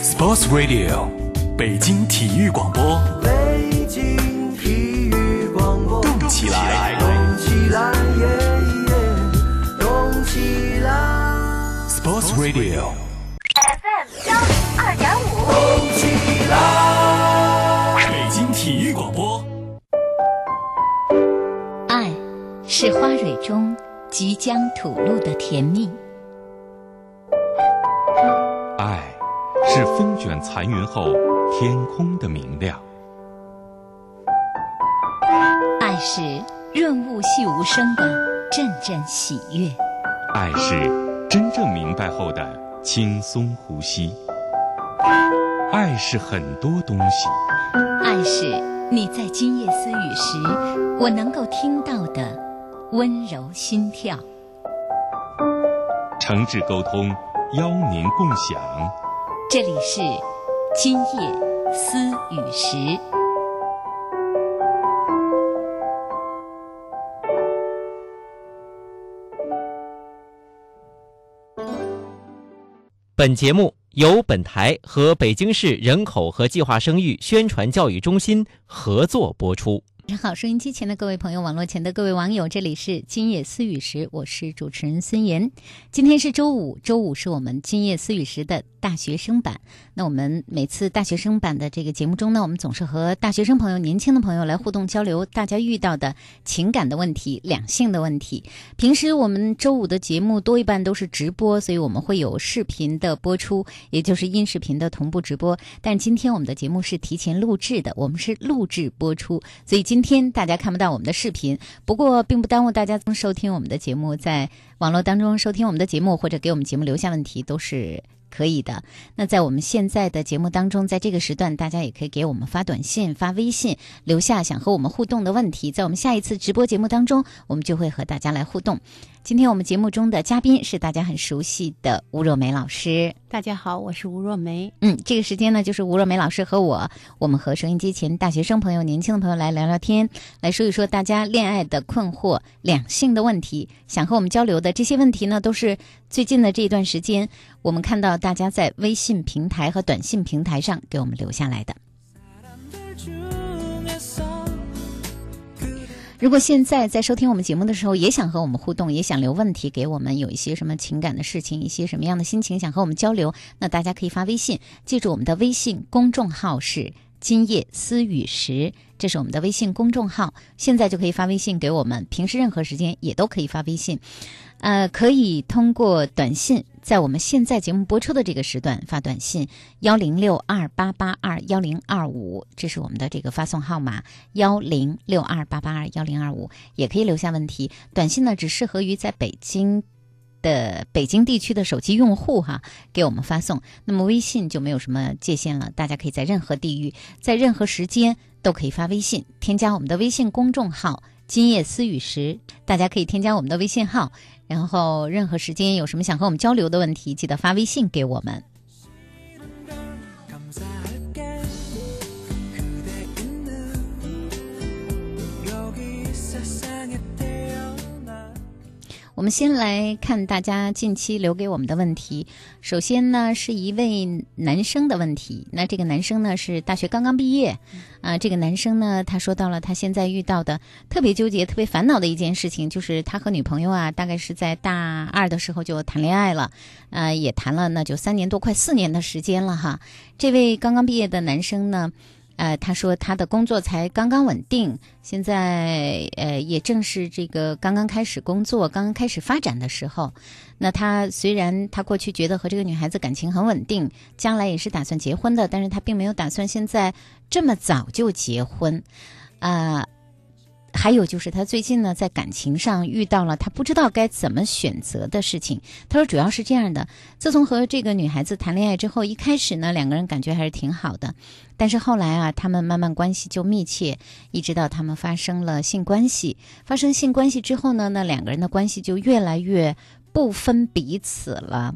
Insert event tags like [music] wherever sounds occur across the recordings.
Sports Radio，北京体育广播。北京体育广播，动起来动起来，耶耶，动起来，Sports Radio，FM 幺零二点五，动起来。北京体育广播。爱是花蕊中即将吐露的甜蜜，风卷残云后天空的明亮，爱是润物细无声的阵阵喜悦，爱是真正明白后的轻松呼吸。爱是很多东西，爱是你在今夜私语时我能够听到的温柔心跳。诚挚沟通，邀您共享。这里是今夜思语时。本节目由本台和北京市人口和计划生育宣传教育中心合作播出。晚上好，收音机前的各位朋友，网络前的各位网友，这里是今夜思语时，我是主持人孙岩。今天是周五，周五是我们今夜思语时的大学生版。那我们每次大学生版的这个节目中呢，我们总是和大学生朋友、年轻的朋友来互动交流，大家遇到的情感的问题、两性的问题。平时我们周五的节目多一半都是直播，所以我们会有视频的播出，也就是音视频的同步直播。但今天我们的节目是提前录制的，我们是录制播出，所以今今天大家看不到我们的视频。不过，并不耽误大家收听我们的节目，在网络当中收听我们的节目，或者给我们节目留下问题，都是。可以的。那在我们现在的节目当中，在这个时段，大家也可以给我们发短信、发微信，留下想和我们互动的问题。在我们下一次直播节目当中，我们就会和大家来互动。今天我们节目中的嘉宾是大家很熟悉的吴若梅老师。大家好，我是吴若梅。嗯，这个时间呢，就是吴若梅老师和我，我们和收音机前大学生朋友、年轻的朋友来聊聊天，来说一说大家恋爱的困惑、两性的问题，想和我们交流的这些问题呢，都是最近的这一段时间，我们看到大家在微信平台和短信平台上给我们留下来的。如果现在在收听我们节目的时候，也想和我们互动，也想留问题给我们，有一些什么情感的事情，一些什么样的心情想和我们交流，那大家可以发微信，记住我们的微信公众号是“今夜思雨时”，这是我们的微信公众号，现在就可以发微信给我们，平时任何时间也都可以发微信。呃，可以通过短信，在我们现在节目播出的这个时段发短信幺零六二八八二幺零二五，这是我们的这个发送号码幺零六二八八二幺零二五，也可以留下问题。短信呢，只适合于在北京的北京地区的手机用户哈，给我们发送。那么微信就没有什么界限了，大家可以在任何地域，在任何时间都可以发微信，添加我们的微信公众号。今夜思雨时，大家可以添加我们的微信号，然后任何时间有什么想和我们交流的问题，记得发微信给我们。我们先来看大家近期留给我们的问题。首先呢，是一位男生的问题。那这个男生呢是大学刚刚毕业，啊、这个男生呢他说到了他现在遇到的特别纠结、特别烦恼的一件事情，就是他和女朋友啊，大概是在大二的时候就谈恋爱了，呃，也谈了那就三年多，快四年的时间了哈。这位刚刚毕业的男生呢。呃，他说他的工作才刚刚稳定，现在呃也正是这个刚刚开始工作、刚刚开始发展的时候。那他虽然他过去觉得和这个女孩子感情很稳定，将来也是打算结婚的，但是他并没有打算现在这么早就结婚，啊、还有就是他最近呢，在感情上遇到了他不知道该怎么选择的事情。他说主要是这样的：自从和这个女孩子谈恋爱之后，一开始呢，两个人感觉还是挺好的，但是后来啊，他们慢慢关系就密切，一直到他们发生了性关系。发生性关系之后呢，那两个人的关系就越来越不分彼此了。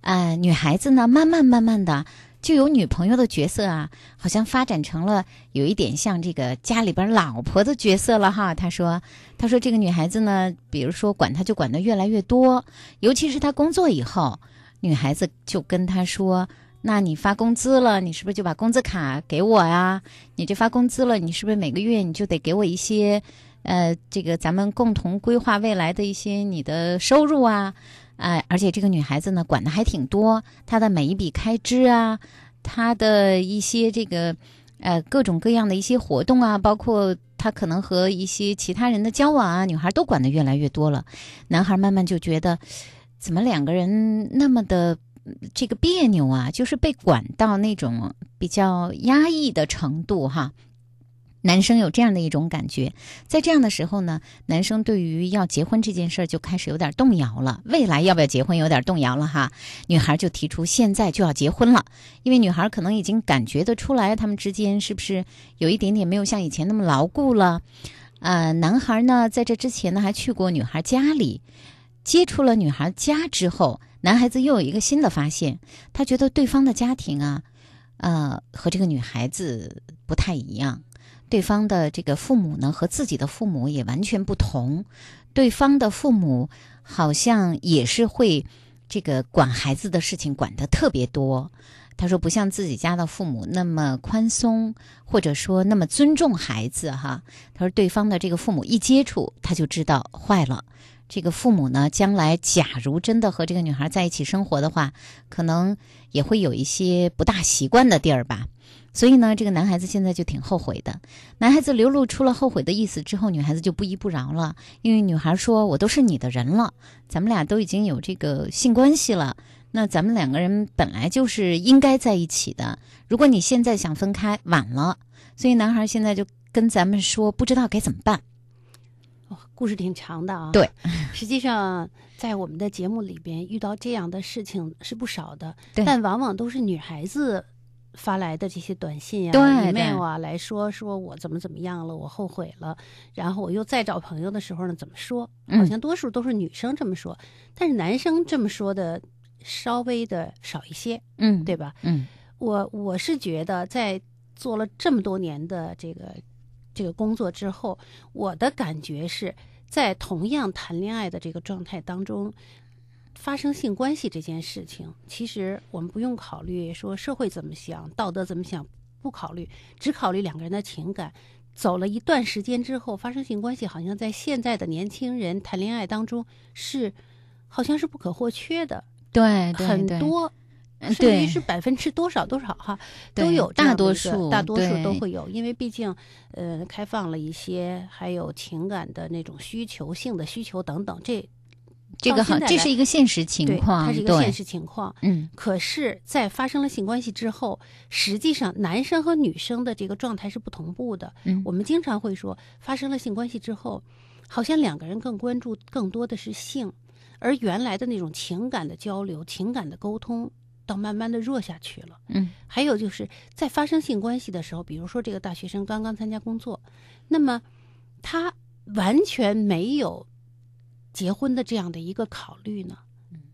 呃，女孩子呢，慢慢慢慢的。就有女朋友的角色啊，好像发展成了有一点像这个家里边老婆的角色了哈。他说，他说这个女孩子呢，比如说管他就管的越来越多，尤其是他工作以后，女孩子就跟他说，那你发工资了，你是不是就把工资卡给我呀？你这发工资了，你是不是每个月你就得给我一些，呃，这个咱们共同规划未来的一些你的收入啊？哎、而且这个女孩子呢，管的还挺多，她的每一笔开支啊，她的一些这个呃各种各样的一些活动啊，包括她可能和一些其他人的交往啊，女孩都管的越来越多了。男孩慢慢就觉得，怎么两个人那么的这个别扭啊？就是被管到那种比较压抑的程度哈。男生有这样的一种感觉，在这样的时候呢，男生对于要结婚这件事儿就开始有点动摇了。未来要不要结婚有点动摇了哈。女孩就提出现在就要结婚了，因为女孩可能已经感觉得出来，他们之间是不是有一点点没有像以前那么牢固了。呃，男孩呢，在这之前呢，还去过女孩家里，接触了女孩家之后，男孩子又有一个新的发现，他觉得对方的家庭啊，呃，和这个女孩子不太一样。对方的这个父母呢，和自己的父母也完全不同。对方的父母好像也是会这个管孩子的事情管得特别多。他说不像自己家的父母那么宽松，或者说那么尊重孩子哈。他说对方的这个父母一接触，他就知道坏了。这个父母呢，将来假如真的和这个女孩在一起生活的话，可能也会有一些不大习惯的地儿吧。所以呢，这个男孩子现在就挺后悔的。男孩子流露出了后悔的意思之后，女孩子就不依不饶了，因为女孩说：“我都是你的人了，咱们俩都已经有这个性关系了，那咱们两个人本来就是应该在一起的。如果你现在想分开，晚了。”所以男孩现在就跟咱们说，不知道该怎么办。哦，故事挺长的啊。对，实际上在我们的节目里边遇到这样的事情是不少的，但往往都是女孩子发来的这些短信呀、对 email 啊来说，说我怎么怎么样了，我后悔了，然后我又再找朋友的时候呢，怎么说？嗯好像多数都是女生这么说，但是男生这么说的稍微的少一些，嗯，对吧？嗯我我是觉得，在做了这么多年的这个这个工作之后，我的感觉是在同样谈恋爱的这个状态当中，发生性关系这件事情，其实我们不用考虑说社会怎么想、道德怎么想，不考虑，只考虑两个人的情感。走了一段时间之后，发生性关系，好像在现在的年轻人谈恋爱当中是，好像是不可或缺的。对对很多，嗯甚至于是百分之多少多少哈，都有大多数大多数都会有，因为毕竟呃开放了一些，还有情感的那种需求、性的需求等等，这这个好，这是一个现实情况，它是一个现实情况。嗯可是，在发生了性关系之后，实际上男生和女生的这个状态是不同步的。嗯我们经常会说，发生了性关系之后，好像两个人更关注更多的是性，而原来的那种情感的交流、情感的沟通，倒慢慢的弱下去了。嗯还有就是在发生性关系的时候，比如说这个大学生刚刚参加工作，那么他完全没有结婚的这样的一个考虑呢。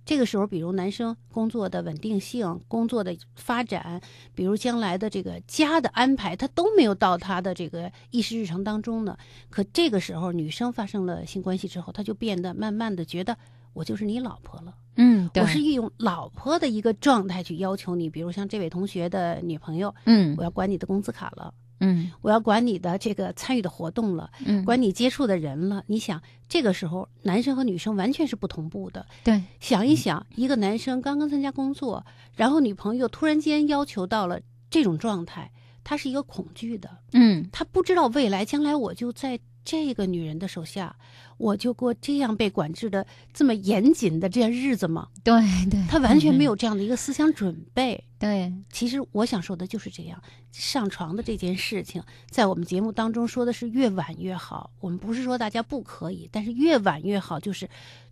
这个时候，比如男生工作的稳定性、工作的发展，比如将来的这个家的安排，他都没有到他的这个议事日程当中呢。可这个时候，女生发生了性关系之后，他就变得慢慢的觉得我就是你老婆了。嗯，对我是用老婆的一个状态去要求你，比如像这位同学的女朋友，嗯我要管你的工资卡了，嗯我要管你的这个参与的活动了，嗯，管你接触的人了。你想，这个时候男生和女生完全是不同步的。对，想一想，一个男生刚刚参加工作，然后女朋友突然间要求到了这种状态，他是一个恐惧的，嗯他不知道未来将来我就在这个女人的手下，我就过这样被管制的这么严谨的这样日子吗？对对，他完全没嗯有这样的一个思想准备。[laughs] 对，其实我想说的就是这样，上床的这件事情，在我们节目当中说的是越晚越好。我们不是说大家不可以，但是越晚越好，就是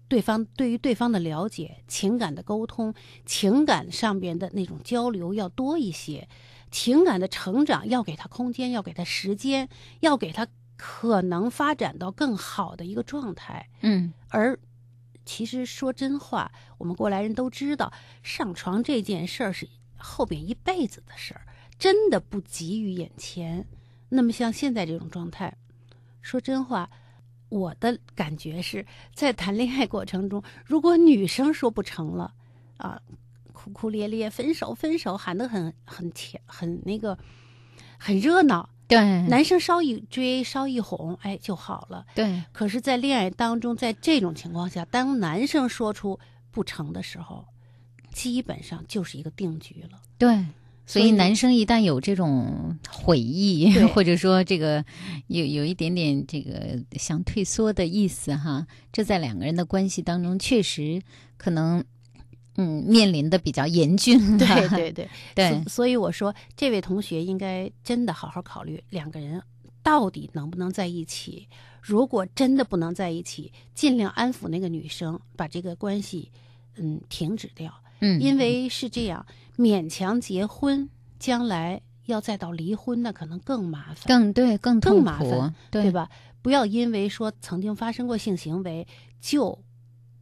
对方对于对方的了解、情感的沟通、情感上边的那种交流要多一些，情感的成长要给他空间，要给他时间，要给他可能发展到更好的一个状态。嗯而其实说真话，我们过来人都知道，上床这件事儿是后边一辈子的事儿，真的不急于眼前。那么像现在这种状态，说真话，我的感觉是在谈恋爱过程中，如果女生说不成了，啊，哭哭咧咧，分手分手，喊得很很甜，很那个，很热闹。对，男生稍一追，稍一哄，哎就好了。对，可是，在恋爱当中，在这种情况下，当男生说出不成的时候，基本上就是一个定局了。对，所以男生一旦有这种悔意，[laughs] 或者说这个有有一点点这个想退缩的意思哈，这在两个人的关系当中确实可能嗯面临的比较严峻。[laughs] 对 [laughs] 对对对所所以我说，这位同学应该真的好好考虑两个人到底能不能在一起。如果真的不能在一起，尽量安抚那个女生，把这个关系嗯停止掉。嗯，因为是这样，勉强结婚，将来要再到离婚，那可能更麻烦，更对更更麻烦，对对？吧？不要因为说曾经发生过性行为，就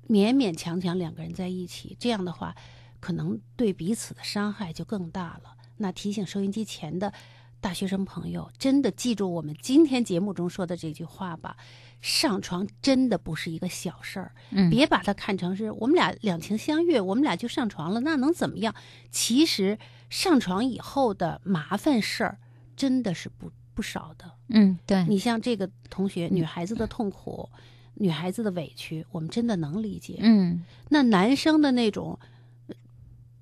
勉勉强强两个人在一起，这样的话，可能对彼此的伤害就更大了。那提醒收音机前的大学生朋友，真的记住我们今天节目中说的这句话吧：上床真的不是一个小事儿。嗯，别把它看成是我们俩两情相悦，我们俩就上床了，那能怎么样？其实上床以后的麻烦事儿真的是不不少的。嗯对，你像这个同学，女孩子的痛苦，女孩子的委屈，我们真的能理解。嗯那男生的那种呃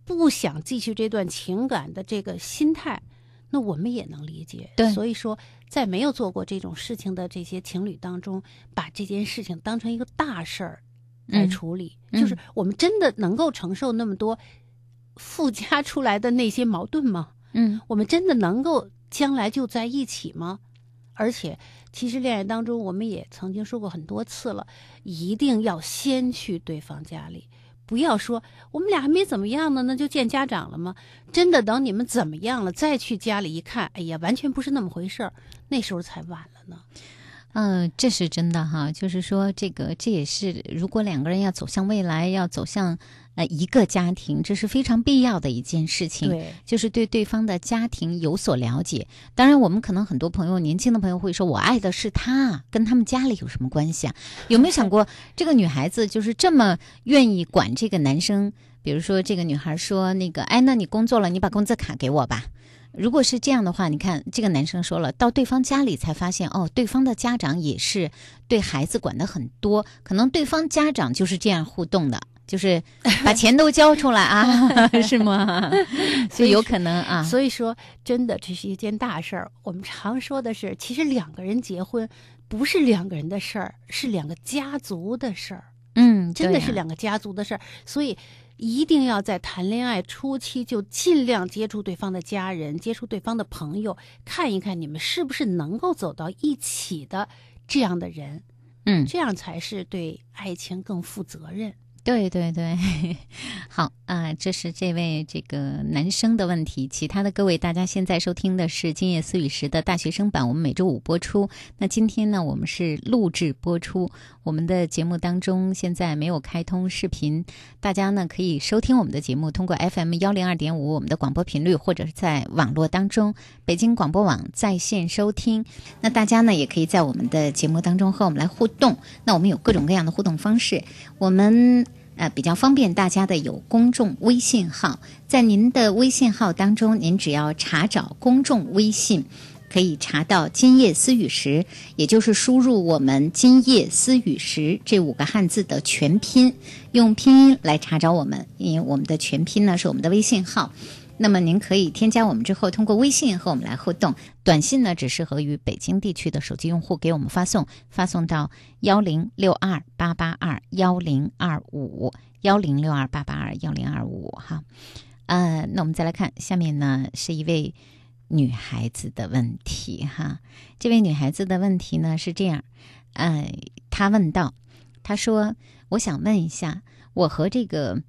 不想继续这段情感的这个心态，那我们也能理解。对所以说，在没有做过这种事情的这些情侣当中，把这件事情当成一个大事儿来嗯处理，嗯就是我们真的能够承受那么多附加出来的那些矛盾吗？嗯我们真的能够将来就在一起吗？而且，其实恋爱当中，我们也曾经说过很多次了，一定要先去对方家里，不要说我们俩还没怎么样呢，那就见家长了吗？真的等你们怎么样了，再去家里一看，哎呀，完全不是那么回事儿，那时候才晚了呢。嗯，这是真的哈，就是说这个这也是如果两个人要走向未来，要走向呃一个家庭，这是非常必要的一件事情。对，就是对对方的家庭有所了解。当然，我们可能很多朋友，年轻的朋友会说：“我爱的是他，跟他们家里有什么关系啊？”有没有想过，这个女孩子就是这么愿意管这个男生？比如说，这个女孩说：“那个，哎，那你工作了，你把工资卡给我吧。”如果是这样的话，你看这个男生说了，到对方家里才发现，哦，对方的家长也是对孩子管的很多，可能对方家长就是这样互动的，就是 [laughs] 把钱都交出来啊，[laughs] 是吗？所以有可能啊，所以说，真的这是一件大事儿。我们常说的是，其实两个人结婚不是两个人的事儿，是两个家族的事儿。嗯，真的是两个家族的事儿，所以一定要在谈恋爱初期就尽量接触对方的家人，接触对方的朋友，看一看你们是不是能够走到一起的这样的人，嗯，这样才是对爱情更负责任。对对对，[laughs] 好啊、这是这位这个男生的问题。其他的各位，大家现在收听的是《今夜思雨时》的大学生版，我们每周五播出。那今天呢，我们是录制播出。我们的节目当中现在没有开通视频，大家呢可以收听我们的节目，通过 FM 幺零二点五我们的广播频率，或者是在网络当中北京广播网在线收听。那大家呢也可以在我们的节目当中和我们来互动。那我们有各种各样的互动方式，我们。呃，比较方便大家的有公众微信号，在您的微信号当中，您只要查找公众微信，可以查到“今夜思雨时”，也就是输入我们“今夜思雨时”这五个汉字的全拼，用拼音来查找我们，因为我们的全拼呢是我们的微信号。那么您可以添加我们之后，通过微信和我们来互动。短信呢只适合于北京地区的手机用户给我们发送，发送到幺零六二八八二幺零二五幺零六二八八二幺零二五哈。呃，那我们再来看下面呢是一位女孩子的问题哈。这位女孩子的问题呢是这样，呃，她问道，她说：“我想问一下，我和这个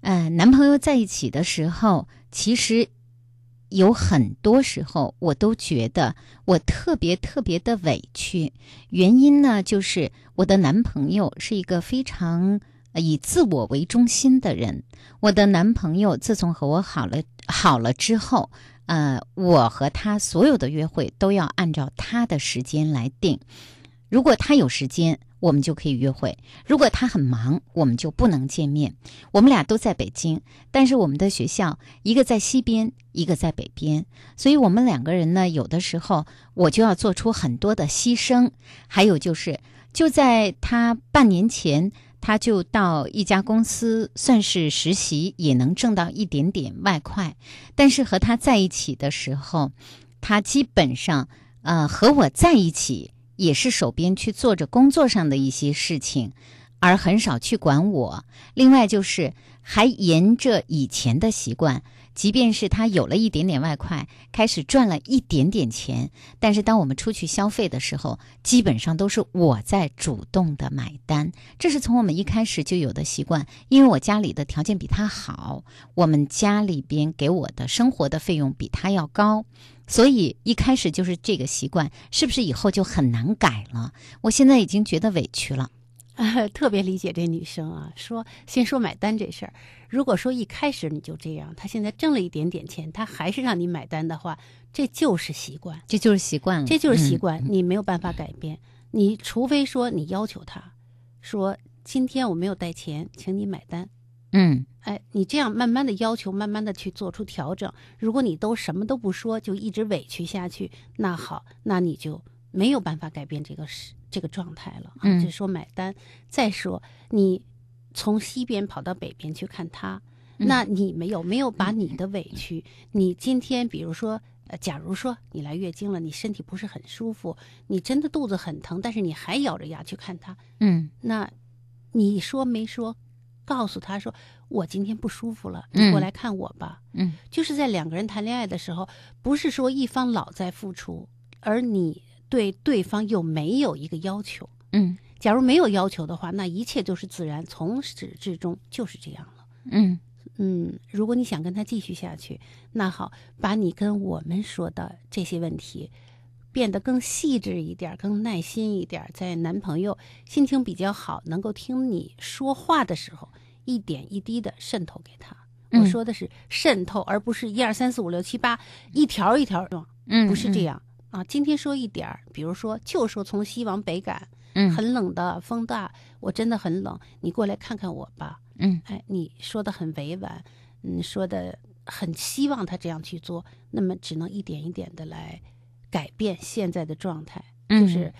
呃男朋友在一起的时候，其实有很多时候我都觉得我特别特别的委屈。原因呢，就是我的男朋友是一个非常以自我为中心的人。我的男朋友自从和我好了好了之后，呃，我和他所有的约会都要按照他的时间来定。如果他有时间，我们就可以约会；如果他很忙，我们就不能见面。我们俩都在北京，但是我们的学校一个在西边，一个在北边，所以我们两个人呢，有的时候我就要做出很多的牺牲。还有就是，就在他半年前。他就到一家公司算是实习，也能挣到一点点外快。但是和他在一起的时候，他基本上呃和我在一起也是手边去做着工作上的一些事情，而很少去管我。另外就是还沿着以前的习惯。即便是他有了一点点外快，开始赚了一点点钱，但是当我们出去消费的时候，基本上都是我在主动的买单。这是从我们一开始就有的习惯，因为我家里的条件比他好，我们家里边给我的生活的费用比他要高，所以一开始就是这个习惯，是不是以后就很难改了？我现在已经觉得委屈了。啊，[laughs] 特别理解这女生啊。说先说买单这事儿，如果说一开始你就这样，她现在挣了一点点钱，她还是让你买单的话，这就是习惯，这就是习惯了，这就是习惯，你没有办法改变。你除非说你要求她，说今天我没有带钱，请你买单。嗯，哎，你这样慢慢的要求，慢慢的去做出调整。如果你都什么都不说，就一直委屈下去，那好，那你就没有办法改变这个事。这个状态了啊，就是说买单。再说你从西边跑到北边去看他，那你没有没有把你的委屈？你今天比如说，呃，假如说你来月经了，你身体不是很舒服，你真的肚子很疼，但是你还咬着牙去看他，嗯，那你说没说？告诉他说我今天不舒服了，你过来看我吧。嗯，就是在两个人谈恋爱的时候，不是说一方老在付出，而你。对对方又没有一个要求，嗯，假如没有要求的话，那一切都是自然，从始至终就是这样了，嗯嗯。如果你想跟他继续下去，那好，把你跟我们说的这些问题变得更细致一点，更耐心一点，在男朋友心情比较好，能够听你说话的时候，一点一滴的渗透给他。我说的是渗透，而不是一二三四五六七八一条一条嗯，不是这样。啊，今天说一点儿，比如说，就说从西往北赶，嗯，很冷的，风大，我真的很冷，你过来看看我吧，嗯，哎，你说的很委婉，嗯，说的很希望他这样去做，那么只能一点一点的来改变现在的状态，就是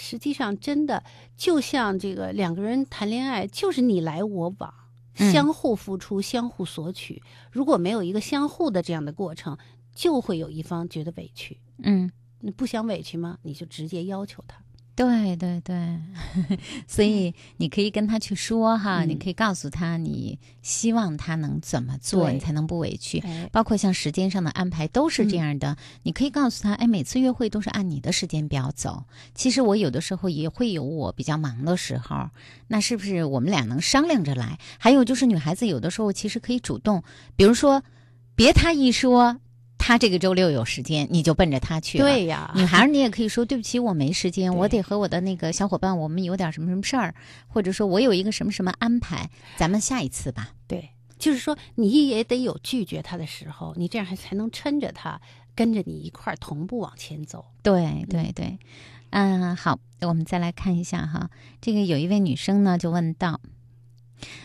实际上真的就像这个两个人谈恋爱，就是你来我往，相互付出，相互索取，如果没有一个相互的这样的过程，就会有一方觉得委屈，嗯。你不想委屈吗？你就直接要求他。对对对，[laughs] 所以你可以跟他去说哈，你可以告诉他你希望他能怎么做，你才能不委屈。包括像时间上的安排都是这样的，你可以告诉他，哎，每次约会都是按你的时间表走。其实我有的时候也会有我比较忙的时候，那是不是我们俩能商量着来？还有就是女孩子有的时候其实可以主动，比如说，别他一说。他这个周六有时间，你就奔着他去。对呀，女孩儿你也可以说对不起，我没时间，我得和我的那个小伙伴，我们有点什么什么事儿，或者说我有一个什么什么安排，咱们下一次吧。对，就是说你也得有拒绝他的时候，你这样还才能撑着他，跟着你一块儿同步往前走。对对对，嗯，好，我们再来看一下哈，这个有一位女生呢就问到，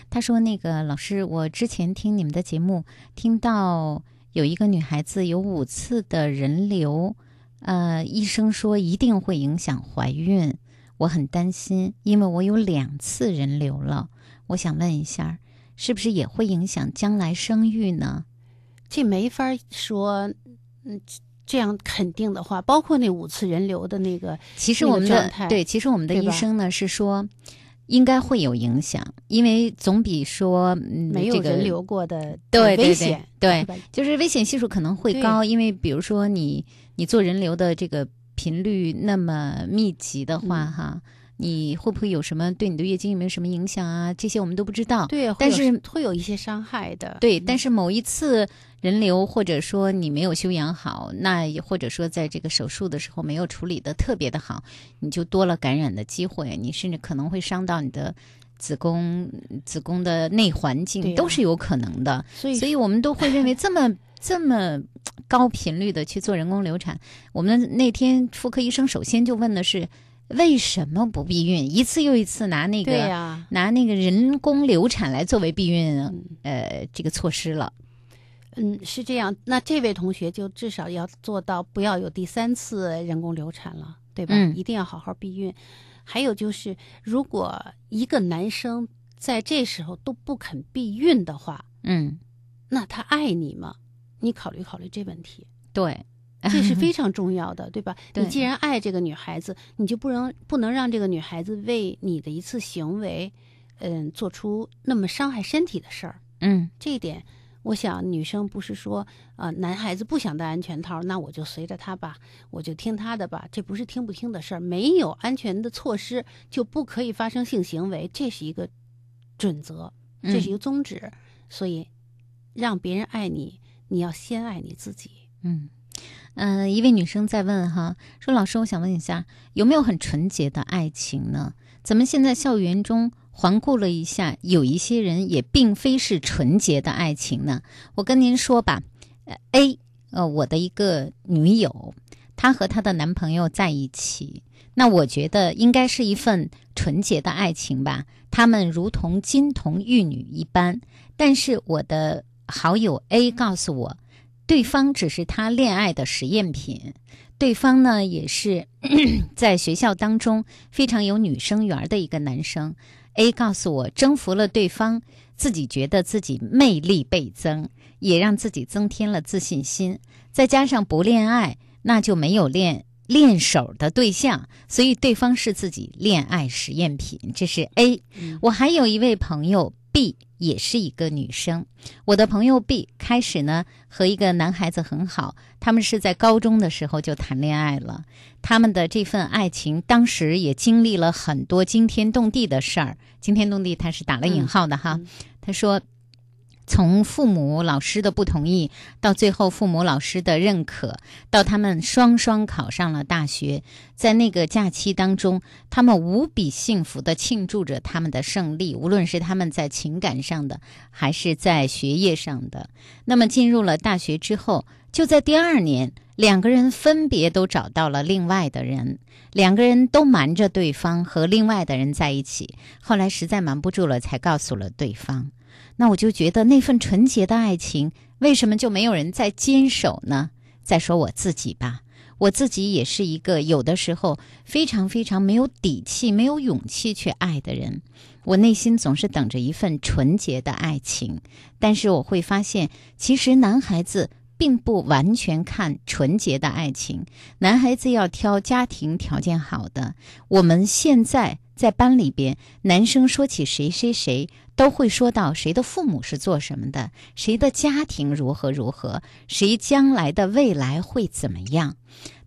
她说那个老师，我之前听你们的节目听到。有一个女孩子有五次的人流，呃，医生说一定会影响怀孕，我很担心，因为我有两次人流了。我想问一下，是不是也会影响将来生育呢？这没法说，嗯，这样肯定的话，包括那五次人流的那个，其实我们的对，其实我们的医生呢是说。应该会有影响，因为总比说嗯没有人流过的对危险，对，就是危险系数可能会高。因为比如说你你做人流的这个频率那么密集的话，哈，你会不会有什么对你的月经有没有什么影响啊？这些我们都不知道。对，但是会有一些伤害的。对，但是某一次。人流，或者说你没有休养好，那也或者说在这个手术的时候没有处理的特别的好，你就多了感染的机会，你甚至可能会伤到你的子宫、子宫的内环境，都是有可能的。所以，所以我们都会认为这么 [laughs] 这么高频率的去做人工流产。我们那天妇科医生首先就问的是，为什么不避孕？一次又一次拿那个、呀、拿那个人工流产来作为避孕嗯呃这个措施了。嗯，是这样。那这位同学就至少要做到不要有第三次人工流产了，对吧？嗯一定要好好避孕。还有就是，如果一个男生在这时候都不肯避孕的话，嗯，那他爱你吗？你考虑考虑这问题，对，[laughs] 这是非常重要的，对吧？你既然爱这个女孩子，你就不能不能让这个女孩子为你的一次行为，嗯，做出那么伤害身体的事儿。嗯这一点，我想女生不是说，呃，男孩子不想戴安全套，那我就随着他吧，我就听他的吧，这不是听不听的事儿。没有安全的措施，就不可以发生性行为，这是一个准则，这是一个宗旨。所以，让别人爱你，你要先爱你自己。嗯。呃，一位女生在问哈，说老师，我想问一下，有没有很纯洁的爱情呢？咱们现在校园中环顾了一下，有一些人也并非是纯洁的爱情呢。我跟您说吧，呃，A，呃，我的一个女友，她和她的男朋友在一起，那我觉得应该是一份纯洁的爱情吧。他们如同金童玉女一般，但是我的好友 A 告诉我，对方只是他恋爱的实验品。对方呢，也是 [clears throat] 在学校当中非常有女生缘的一个男生。A 告诉我，征服了对方，自己觉得自己魅力倍增，也让自己增添了自信心。再加上不恋爱，那就没有练练手的对象，所以对方是自己恋爱实验品。这是 A。我还有一位朋友 B，也是一个女生。我的朋友 B 开始呢和一个男孩子很好，他们是在高中的时候就谈恋爱了。他们的这份爱情当时也经历了很多惊天动地的事儿。惊天动地，他是打了引号的哈。嗯他说。从父母、老师的不同意，到最后父母、老师的认可，到他们双双考上了大学，在那个假期当中，他们无比幸福地庆祝着他们的胜利，无论是他们在情感上的，还是在学业上的。那么进入了大学之后，就在第二年，两个人分别都找到了另外的人，两个人都瞒着对方和另外的人在一起。后来实在瞒不住了，才告诉了对方。那我就觉得那份纯洁的爱情，为什么就没有人再坚守呢？再说我自己吧，我自己也是一个有的时候非常非常没有底气、没有勇气去爱的人。我内心总是等着一份纯洁的爱情，但是我会发现，其实男孩子并不完全看纯洁的爱情，男孩子要挑家庭条件好的。我们现在在班里边，男生说起谁谁谁，都会说到谁的父母是做什么的，谁的家庭如何如何，谁将来的未来会怎么样。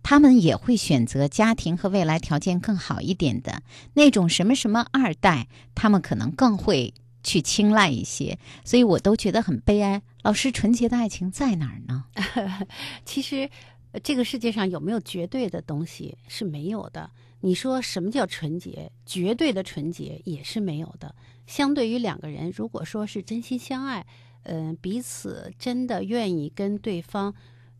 他们也会选择家庭和未来条件更好一点的那种什么什么二代，他们可能更会去青睐一些。所以我都觉得很悲哀。老师，纯洁的爱情在哪儿呢？[laughs] 其实，这个世界上有没有绝对的东西是没有的。你说什么叫纯洁？绝对的纯洁也是没有的。相对于两个人，如果说是真心相爱，嗯、彼此真的愿意跟对方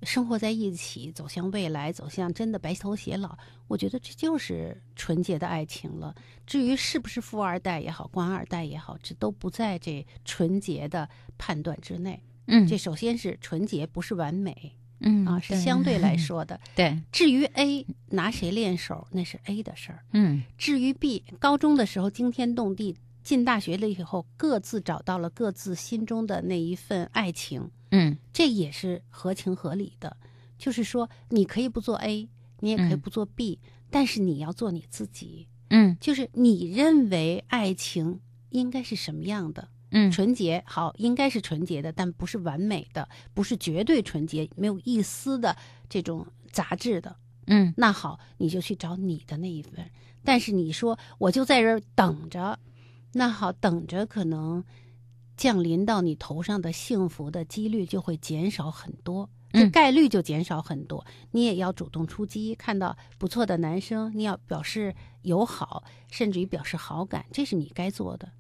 生活在一起，走向未来，走向真的白头偕老，我觉得这就是纯洁的爱情了。至于是不是富二代也好，官二代也好，这都不在这纯洁的判断之内。嗯这首先是纯洁，不是完美。嗯啊，是相对来说的。[laughs] 对，至于 A 拿谁练手，那是 A 的事儿。嗯至于 B，高中的时候惊天动地，进大学了以后，各自找到了各自心中的那一份爱情，嗯这也是合情合理的。就是说，你可以不做 A，你也可以嗯不做 B，、但是你要做你自己。嗯就是你认为爱情应该是什么样的？嗯纯洁好，应该是纯洁的，但不是完美的，不是绝对纯洁，没有一丝的这种杂质的。嗯那好，你就去找你的那一份。但是你说我就在这儿等着，那好，等着可能降临到你头上的幸福的几率就会减少很多，这嗯概率就减少很多。你也要主动出击，看到不错的男生，你要表示友好，甚至于表示好感，这是你该做的。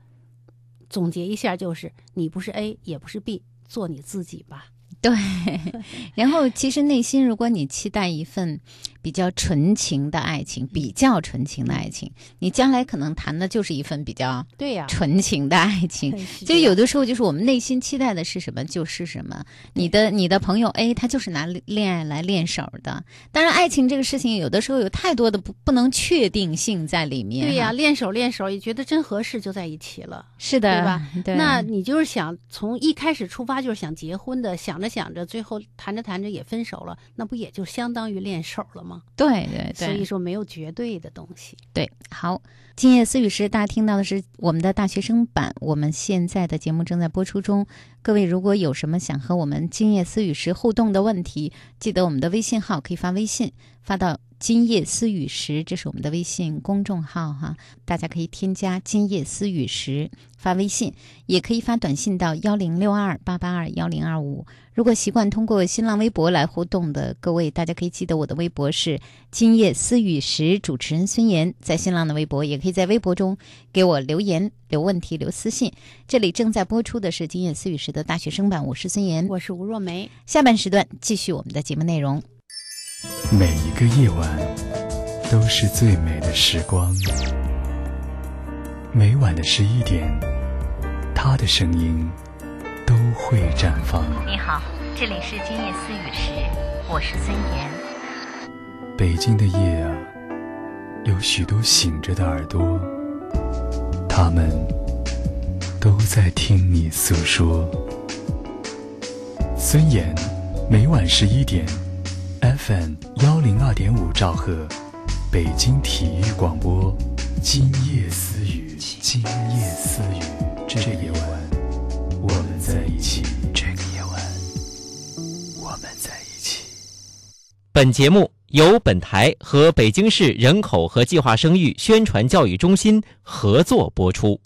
总结一下，就是你不是 A，也不是 B，做你自己吧。对。然后，其实内心，如果你期待一份比较纯情的爱情，比较纯情的爱情，你将来可能谈的就是一份比较对呀、纯情的爱情。是就有的时候，就是我们内心期待的是什么，就是什么。你的你的朋友 A，他就是拿恋爱来练手的。当然，爱情这个事情，有的时候有太多的不不能确定性在里面。对呀、哈练手练手也觉得真合适，就在一起了。是的，对吧？对，那你就是想从一开始出发就是想结婚的，想着想着，最后谈着谈着也分手了，那不也就相当于练手了吗？对对对，所以说没有绝对的东西。对，好，今夜思雨时，大家听到的是我们的大学生版。我们现在的节目正在播出中，各位如果有什么想和我们今夜思雨时互动的问题，记得我们的微信号可以发微信发到。今夜思雨时，这是我们的微信公众号哈，大家可以添加“今夜思雨时”发微信，也可以发短信到幺零六二八八二幺零二五。如果习惯通过新浪微博来互动的各位，大家可以记得我的微博是“今夜思雨时”，主持人孙岩，在新浪的微博也可以在微博中给我留言、留问题、留私信。这里正在播出的是《今夜思雨时》的大学生版，我是孙岩。我是吴若梅，下半时段继续我们的节目内容。每一个夜晚都是最美的时光。每晚的十一点，他的声音都会绽放。你好，这里是今夜思雨时，我是孙岩。北京的夜啊，有许多醒着的耳朵，他们都在听你诉说。孙岩，每晚十一点，FM 幺零二点五兆赫，北京体育广播，今夜思雨，今夜思雨，这夜晚，我们在一起。这个夜晚，我们在一起。本节目由本台和北京市人口和计划生育宣传教育中心合作播出。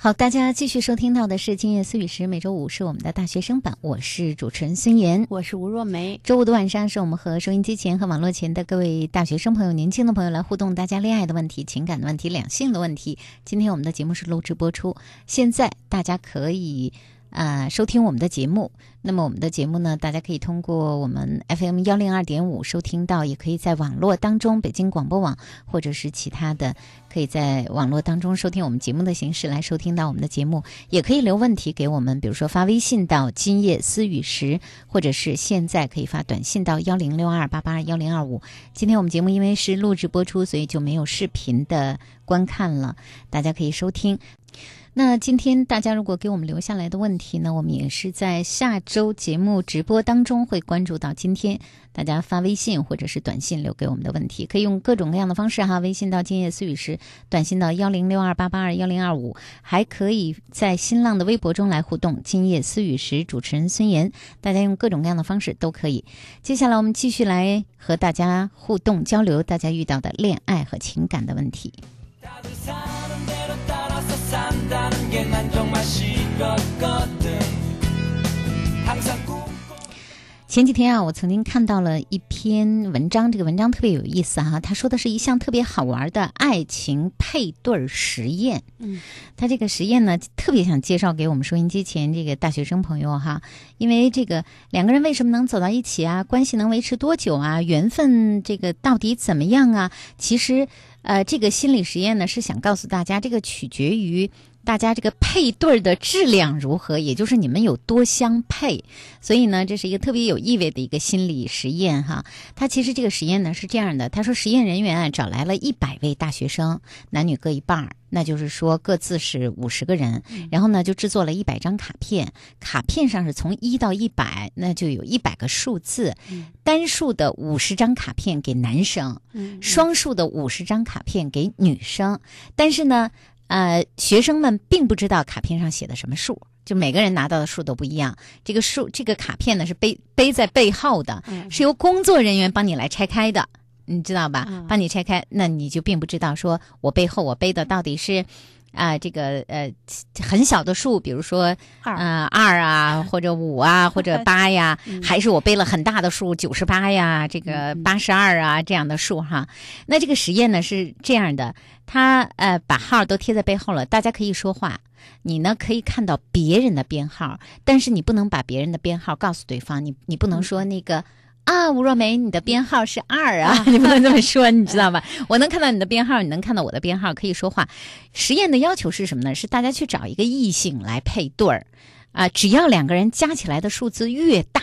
好，大家继续收听到的是《今夜思雨时》，每周五是我们的大学生版，我是主持人孙岩。我是吴若梅。周五的晚上是我们和收音机前和网络前的各位大学生朋友、年轻的朋友来互动大家恋爱的问题、情感的问题、两性的问题。今天我们的节目是录制播出，现在大家可以呃收听我们的节目。那么我们的节目呢，大家可以通过我们 FM 幺零二点五收听到，也可以在网络当中北京广播网或者是其他的，可以在网络当中收听我们节目的形式来收听到我们的节目，也可以留问题给我们，比如说发微信到今夜思雨时，或者是现在可以发短信到幺零六二八八幺零二五。今天我们节目因为是录制播出，所以就没有视频的观看了，大家可以收听。那今天大家如果给我们留下来的问题呢，我们也是在下周节目直播当中会关注到。今天大家发微信或者是短信留给我们的问题，可以用各种各样的方式哈，[laughs] 微信到今夜思雨时，短信到幺零六二八八二幺零二五，还可以在新浪的微博中来互动。今夜思雨时，主持人孙岩，大家用各种各样的方式都可以。接下来我们继续来和大家互动交流，大家遇到的恋爱和情感的问题。前几天啊，我曾经看到了一篇文章，这个文章特别有意思哈、他说的是一项特别好玩的爱情配对儿实验。嗯，他这个实验呢，特别想介绍给我们收音机前这个大学生朋友哈，因为这个两个人为什么能走到一起啊？关系能维持多久啊？缘分这个到底怎么样啊？其实，呃，这个心理实验呢，是想告诉大家，这个取决于。大家这个配对儿的质量如何，也就是你们有多相配。所以呢，这是一个特别有意味的一个心理实验哈。他其实这个实验呢是这样的，他说实验人员啊找来了一百位大学生，男女各一半儿，那就是说各自是五十个人，然后呢就制作了一百张卡片，卡片上是从一到一百，那就有一百个数字，单数的五十张卡片给男生，嗯双数的五十张卡片给女生，但是呢，呃，学生们并不知道卡片上写的什么数，就每个人拿到的数都不一样。这个数，这个卡片呢是背背在背后的，嗯是由工作人员帮你来拆开的，你知道吧？嗯帮你拆开，那你就并不知道说我背后我背的到底是。啊、这个呃很小的数，比如说二呃二啊，或者五啊，或者八呀，还是我背了很大的数，九十八呀，这个八十二啊这样的数哈。那这个实验呢是这样的，他呃把号都贴在背后了，大家可以说话，你呢可以看到别人的编号，但是你不能把别人的编号告诉对方，你你不能说那个。啊，吴若梅，你的编号是二啊，[laughs] 你不能这么说，你知道吧？我能看到你的编号，你能看到我的编号，可以说话。实验的要求是什么呢？是大家去找一个异性来配对儿，啊，只要两个人加起来的数字越大，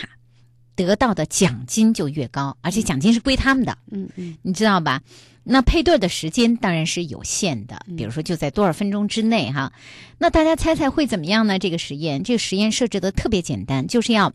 得到的奖金就越高，而且奖金是归他们的。嗯嗯你知道吧？那配对的时间当然是有限的，比如说就在多少分钟之内哈。那大家猜猜会怎么样呢？这个实验，这个实验设置的特别简单，就是要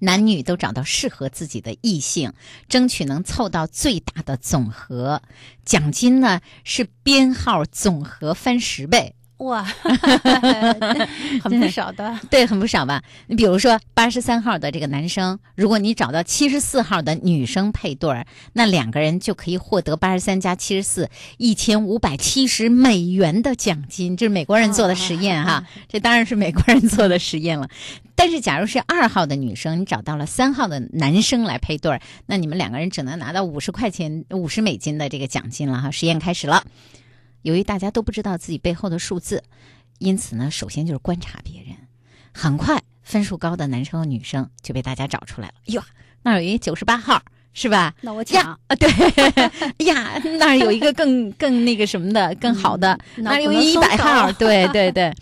男女都找到适合自己的异性，争取能凑到最大的总和。奖金呢是编号总和翻十倍。哇，[laughs] 很不少的。对，很不少吧？你比如说八十三号的这个男生，如果你找到七十四号的女生配对儿，那两个人就可以获得八十三加七十四一千五百七十美元的奖金。这是美国人做的实验哈，这当然是美国人做的实验了。但是，假如是二号的女生，你找到了三号的男生来配对儿，那你们两个人只能拿到五十块钱、五十美金的这个奖金了哈。实验开始了。由于大家都不知道自己背后的数字，因此呢，首先就是观察别人。很快，分数高的男生和女生就被大家找出来了。哟，那儿有一九十八号，是吧？那我呀抢，啊，对 [laughs] 呀，那儿有一个更更那个什么的，更好的，嗯那儿有一一百号，[laughs] 对对对。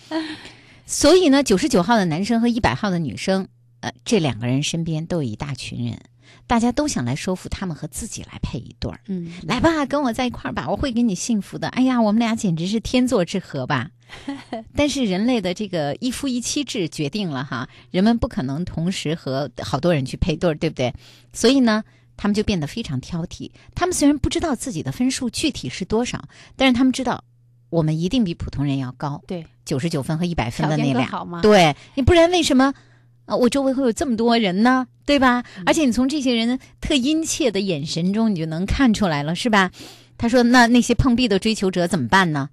所以呢，九十九号的男生和一百号的女生，呃，这两个人身边都有一大群人，大家都想来说服他们和自己来配一对儿。嗯，来吧，跟我在一块儿吧，我会给你幸福的。哎呀，我们俩简直是天作之合吧！[laughs] 但是人类的这个一夫一妻制决定了哈，人们不可能同时和好多人去配对儿，对不对？所以呢，他们就变得非常挑剔。他们虽然不知道自己的分数具体是多少，但是他们知道我们一定比普通人要高，对，九十九分和一百分的那俩。对你不然为什么？啊，我周围会有这么多人呢，对吧？而且你从这些人特殷切的眼神中，你就能看出来了，是吧？他说：“那那些碰壁的追求者怎么办呢？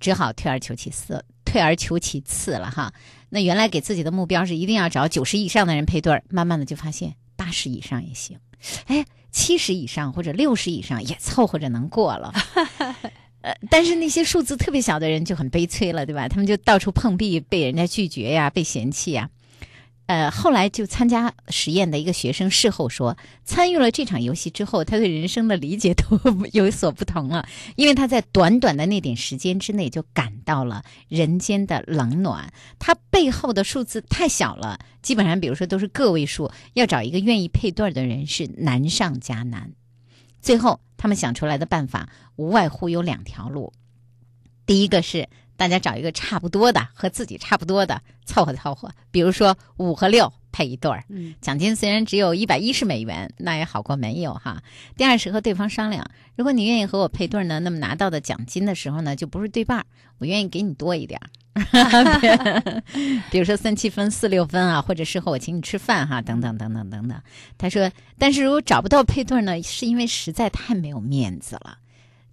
只好退而求其次，退而求其次了哈。那原来给自己的目标是一定要找九十以上的人配对儿，慢慢的就发现八十以上也行，哎，七十以上或者六十以上也凑合着能过了。[laughs] 呃，但是那些数字特别小的人就很悲催了，对吧？他们就到处碰壁，被人家拒绝呀，被嫌弃呀。呃，后来就参加实验的一个学生事后说，参与了这场游戏之后，他对人生的理解都 [laughs] 有所不同了，因为他在短短的那点时间之内就感到了人间的冷暖。他背后的数字太小了，基本上比如说都是个位数，要找一个愿意配对的人是难上加难。最后，他们想出来的办法无外乎有两条路，第一个是大家找一个差不多的，和自己差不多的凑合凑合，比如说五和六配一对儿，嗯奖金虽然只有一百一十美元，那也好过没有哈。第二是和对方商量，如果你愿意和我配对儿呢，那么拿到的奖金的时候呢，就不是对半儿，我愿意给你多一点儿。[laughs] 比如说三七分、四六分啊，或者事后我请你吃饭哈，等等等等等等。他说，但是如果找不到配对儿呢，是因为实在太没有面子了。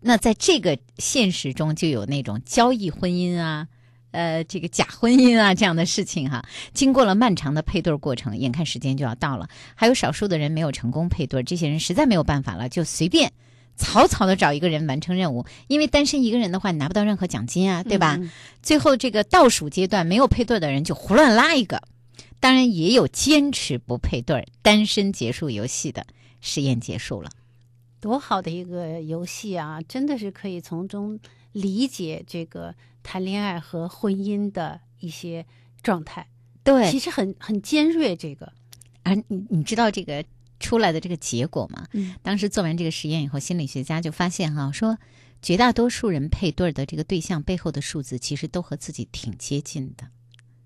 那在这个现实中，就有那种交易婚姻啊，呃，这个假婚姻啊这样的事情哈。经过了漫长的配对过程，眼看时间就要到了，还有少数的人没有成功配对，这些人实在没有办法了，就随便草草的找一个人完成任务。因为单身一个人的话，你拿不到任何奖金啊，对吧？嗯最后这个倒数阶段没有配对的人就胡乱拉一个，当然也有坚持不配对、单身结束游戏的。实验结束了。多好的一个游戏啊！真的是可以从中理解这个谈恋爱和婚姻的一些状态。对其实很很尖锐，这个。啊你你知道这个出来的这个结果吗？嗯当时做完这个实验以后，心理学家就发现哈，说绝大多数人配对儿的这个对象背后的数字，其实都和自己挺接近的。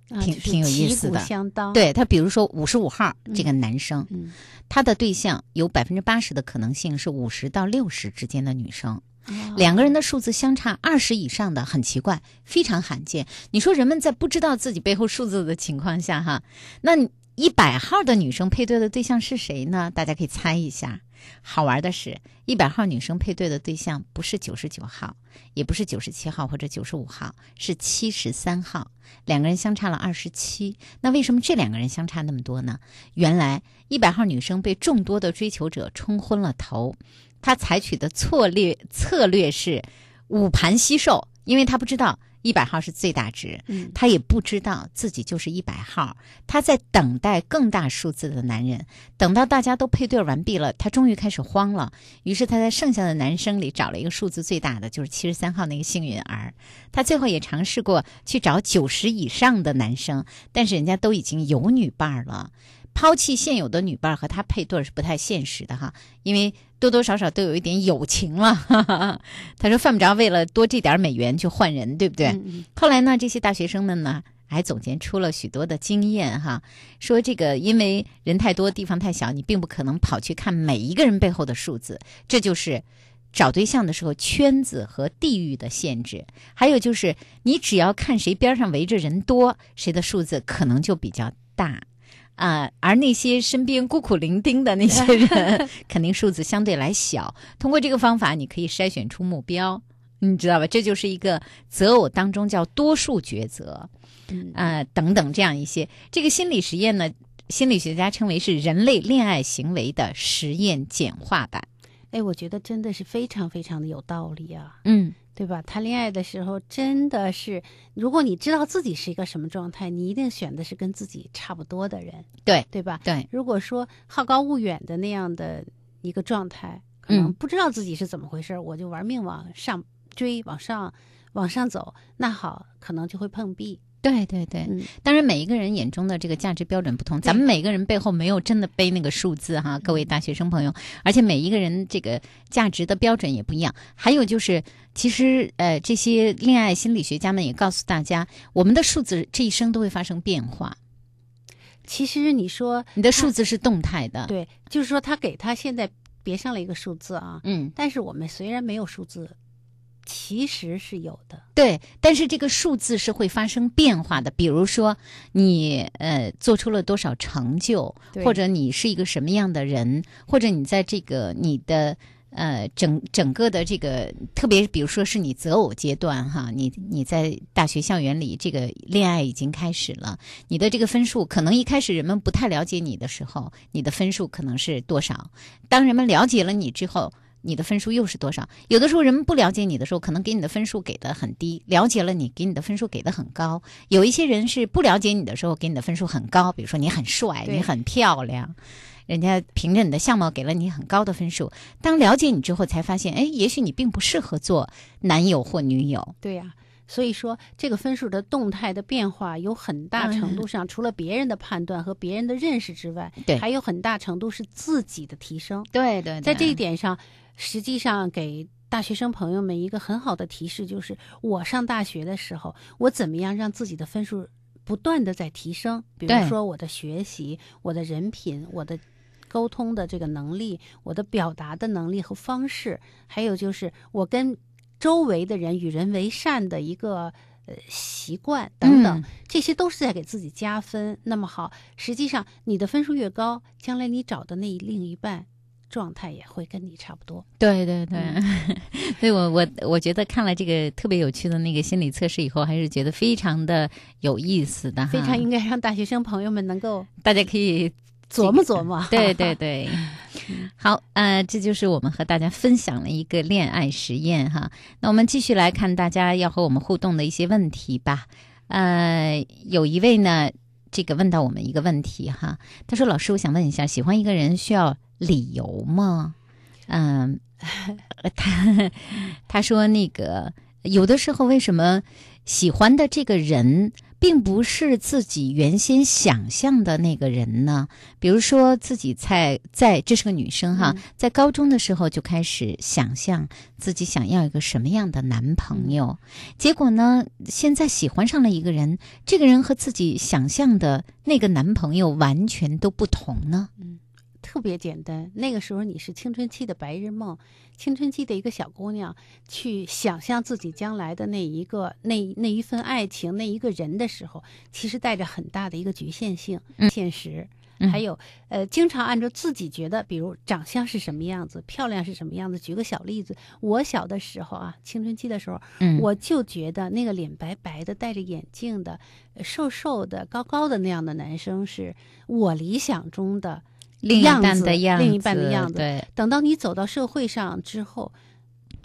啊挺挺有意思的相当。，对他，比如说五十五号这个男生，嗯，他的对象有百分之八十的可能性是五十到六十之间的女生。啊两个人的数字相差二十以上的很奇怪，非常罕见。你说人们在不知道自己背后数字的情况下，哈，那一百号的女生配对的对象是谁呢？大家可以猜一下。好玩的是，一百号女生配对的对象不是九十九号，也不是九十七号或者九十五号，是七十三号。两个人相差了二十七。那为什么这两个人相差那么多呢？原来一百号女生被众多的追求者冲昏了头，她采取的策略策略是五盘吸售，因为她不知道一百号是最大值，嗯他也不知道自己就是一百号，他在等待更大数字的男人。等到大家都配对完毕了，他终于开始慌了。于是他在剩下的男生里找了一个数字最大的，就是七十三号那个幸运儿。他最后也尝试过去找九十以上的男生，但是人家都已经有女伴儿了。抛弃现有的女伴儿和他配对是不太现实的哈，因为多多少少都有一点友情了。哈哈哈。他说犯不着为了多这点美元去换人，对不对？后来呢，这些大学生们呢，还总结出了许多的经验哈，说这个因为人太多，地方太小，你并不可能跑去看每一个人背后的数字，这就是找对象的时候圈子和地域的限制。还有就是，你只要看谁边上围着人多，谁的数字可能就比较大。啊、而那些身边孤苦伶仃的那些人，[laughs] 肯定数字相对来小。通过这个方法，你可以筛选出目标，你知道吧？这就是一个择偶当中叫多数抉择，嗯啊、等等这样一些。这个心理实验呢，心理学家称为是人类恋爱行为的实验简化版。哎，我觉得真的是非常非常的有道理啊，嗯，对吧？谈恋爱的时候真的是，如果你知道自己是一个什么状态，你一定选的是跟自己差不多的人，对对吧？对，如果说好高骛远的那样的一个状态，可能嗯不知道自己是怎么回事儿，我就玩命往上追，往上往上走，那好，可能就会碰壁。对对对。嗯，当然，每一个人眼中的这个价值标准不同，咱们每个人背后没有真的背那个数字哈，各位大学生朋友，而且每一个人这个价值的标准也不一样。还有就是，其实呃，这些恋爱心理学家们也告诉大家，我们的数字这一生都会发生变化，其实你说你的数字是动态的。，对，就是说他给他现在别上了一个数字啊，嗯，但是我们虽然没有数字，其实是有的。对，但是这个数字是会发生变化的。比如说，你呃做出了多少成就，或者你是一个什么样的人，或者你在这个你的呃整整个的这个，特别比如说是你择偶阶段哈，你你在大学校园里这个恋爱已经开始了，你的这个分数可能一开始人们不太了解你的时候，你的分数可能是多少？当人们了解了你之后。你的分数又是多少？有的时候人们不了解你的时候，可能给你的分数给的很低；了解了你，给你的分数给的很高。有一些人是不了解你的时候，给你的分数很高，比如说你很帅，你很漂亮，人家凭着你的相貌给了你很高的分数。当了解你之后，才发现，哎，也许你并不适合做男友或女友。对呀、所以说这个分数的动态的变化，有很大程度上，除了别人的判断和别人的认识之外，对还有很大程度是自己的提升。对对在这一点上，实际上给大学生朋友们一个很好的提示，就是我上大学的时候，我怎么样让自己的分数不断的在提升？比如说我的学习、我的人品、我的沟通的这个能力、我的表达的能力和方式，还有就是我跟周围的人与人为善的一个。呃，习惯等等，嗯这些都是在给自己加分。那么好，实际上你的分数越高，将来你找的那另一半状态也会跟你差不多。对对对，[laughs] 所以我我我觉得看了这个特别有趣的那个心理测试以后，还是觉得非常的有意思的，非常应该让大学生朋友们能够 [laughs] 大家可以琢磨琢磨。[laughs] 对对对，好，呃，这就是我们和大家分享了一个恋爱实验哈。那我们继续来看大家要和我们互动的一些问题吧。呃，有一位呢，这个问到我们一个问题哈，他说：“老师，我想问一下，喜欢一个人需要理由吗？” [laughs] 嗯、呃他他说那个有的时候为什么喜欢的这个人并不是自己原先想象的那个人呢？比如说自己在在这是个女生哈，嗯在高中的时候就开始想象自己想要一个什么样的男朋友，结果呢，现在喜欢上了一个人，这个人和自己想象的那个男朋友完全都不同呢。特别简单。那个时候你是青春期的白日梦，青春期的一个小姑娘，去想象自己将来的那一个那那一份爱情那一个人的时候，其实带着很大的一个局限性、嗯现实。嗯还有，呃，经常按照自己觉得，比如长相是什么样子，漂亮是什么样子。举个小例子，我小的时候啊，青春期的时候，嗯，我就觉得那个脸白白的、戴着眼镜的、呃瘦瘦的、高高的那样的男生，是我理想中的另一半样子的样子，另一半的样子。对，等到你走到社会上之后，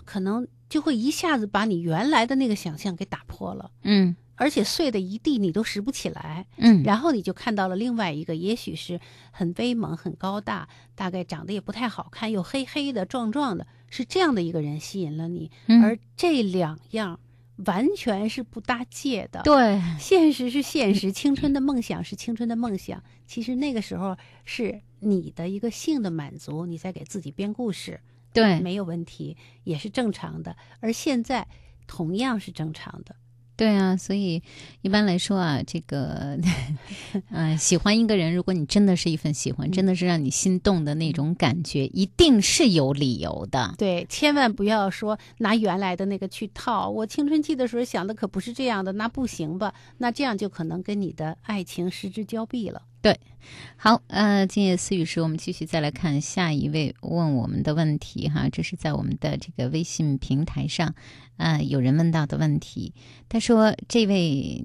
可能就会一下子把你原来的那个想象给打破了，嗯而且碎的一地，你都拾不起来。嗯，然后你就看到了另外一个，也许是很威猛、很高大，大概长得也不太好看，又黑黑的、壮壮的，是这样的一个人吸引了你。嗯而这两样完全是不搭界的。对，现实是现实，青春的梦想是青春的梦想。其实那个时候是你的一个性的满足，你在给自己编故事，对，没有问题，也是正常的。而现在同样是正常的。对啊，所以一般来说啊，这个，呃，喜欢一个人，如果你真的是一份喜欢，真的是让你心动的那种感觉，一定是有理由的。对，千万不要说拿原来的那个去套。我青春期的时候想的可不是这样的，那不行吧？那这样就可能跟你的爱情失之交臂了。对好，呃，今夜思语时，我们继续再来看下一位问我们的问题哈，这是在我们的这个微信平台上，呃，有人问到的问题。他说，这位，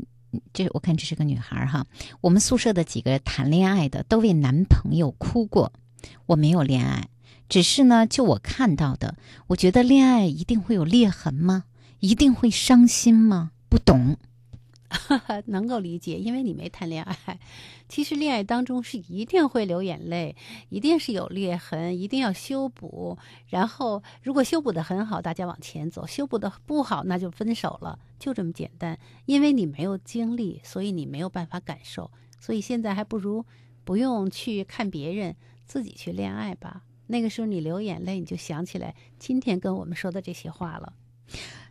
这我看这是个女孩哈，我们宿舍的几个谈恋爱的都为男朋友哭过，我没有恋爱，只是呢，就我看到的，我觉得恋爱一定会有裂痕吗？一定会伤心吗？不懂。[laughs] 能够理解，因为你没谈恋爱。其实恋爱当中是一定会流眼泪，一定是有裂痕，一定要修补。然后如果修补的很好，大家往前走；修补的不好，那就分手了，就这么简单。因为你没有经历，所以你没有办法感受。所以现在还不如不用去看别人，自己去恋爱吧。那个时候你流眼泪，你就想起来今天跟我们说的这些话了。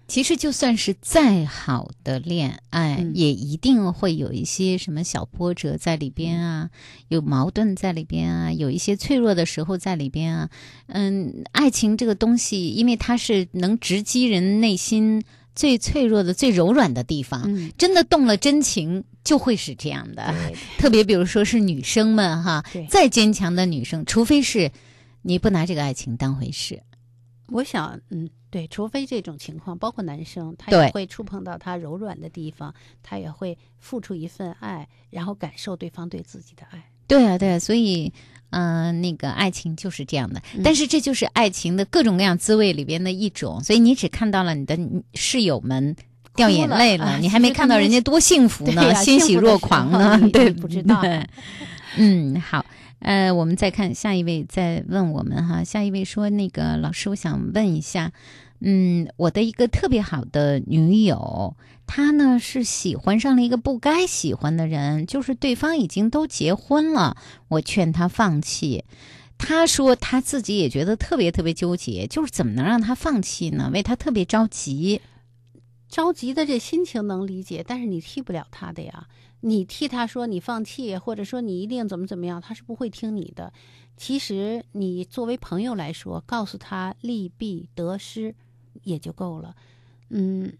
其实就算是再好的恋爱，嗯也一定会有一些什么小波折在里边啊，有矛盾在里边啊，有一些脆弱的时候在里边啊。嗯，爱情这个东西，因为它是能直击人内心最脆弱的、最柔软的地方，嗯，真的动了真情，就会是这样的。[laughs] 特别比如说是女生们哈，再坚强的女生，除非是你不拿这个爱情当回事。我想，嗯，对，除非这种情况，包括男生，他也会触碰到他柔软的地方，他也会付出一份爱，然后感受对方对自己的爱。对啊，对啊，所以，嗯、那个爱情就是这样的，嗯但是这就是爱情的各种各样滋味里边的一种，所以你只看到了你的室友们。掉眼泪了，啊 [laughs] 你还没看到人家多幸福呢，欣喜若狂呢对不知道 [laughs] 嗯，好，呃，我们再看下一位，再问我们哈，下一位说那个老师，我想问一下，嗯，我的一个特别好的女友，她呢是喜欢上了一个不该喜欢的人，就是对方已经都结婚了，我劝她放弃。她说她自己也觉得特别特别纠结，就是怎么能让她放弃呢？为她特别着急。着急的这心情能理解，但是你替不了他的呀。你替他说你放弃，或者说你一定怎么怎么样，他是不会听你的。其实你作为朋友来说，告诉他利弊得失也就够了。嗯，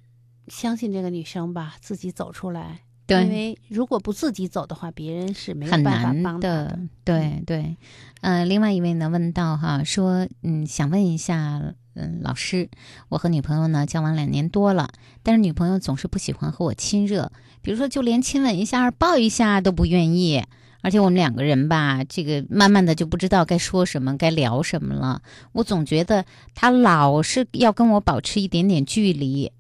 相信这个女生吧，自己走出来。对因为如果不自己走的话，别人是没有办法帮他的。对对，呃，另外一位呢问到哈，说嗯，想问一下，嗯，老师，我和女朋友呢交往两年多了，但是女朋友总是不喜欢和我亲热，比如说就连亲吻一下、抱一下都不愿意。而且我们两个人吧，这个慢慢的就不知道该说什么、该聊什么了。我总觉得他老是要跟我保持一点点距离。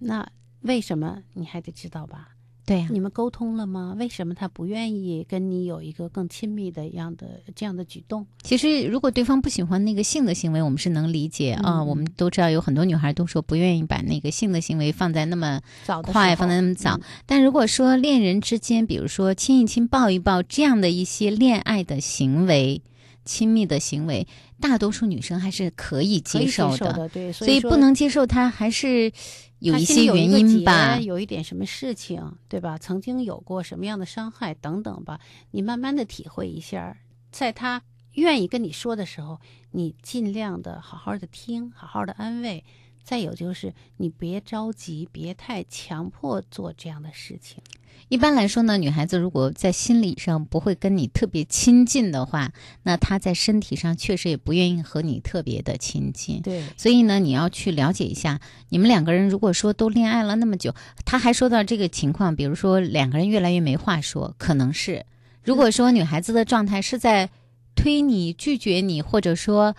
那为什么你还得知道吧？对呀、你们沟通了吗？为什么他不愿意跟你有一个更亲密的样的这样的举动？其实，如果对方不喜欢那个性的行为，我们是能理解啊、嗯我们都知道，有很多女孩都说不愿意把那个性的行为放在那么快，放在那么早。嗯但如果说恋人之间，比如说亲一亲、抱一抱这样的一些恋爱的行为、亲密的行为，大多数女生还是可以接接受的。对，所以不能接受，他还是有一些原因吧结。有一点什么事情，对吧？曾经有过什么样的伤害等等吧，你慢慢的体会一下，在他愿意跟你说的时候，你尽量的好好的听，好好的安慰。再有就是，你别着急，别太强迫做这样的事情。一般来说呢，女孩子如果在心理上不会跟你特别亲近的话，那她在身体上确实也不愿意和你特别的亲近。对，所以呢，你要去了解一下，你们两个人如果说都恋爱了那么久，他还说到这个情况，比如说两个人越来越没话说，可能是如果说女孩子的状态是在推你、拒绝你，或者说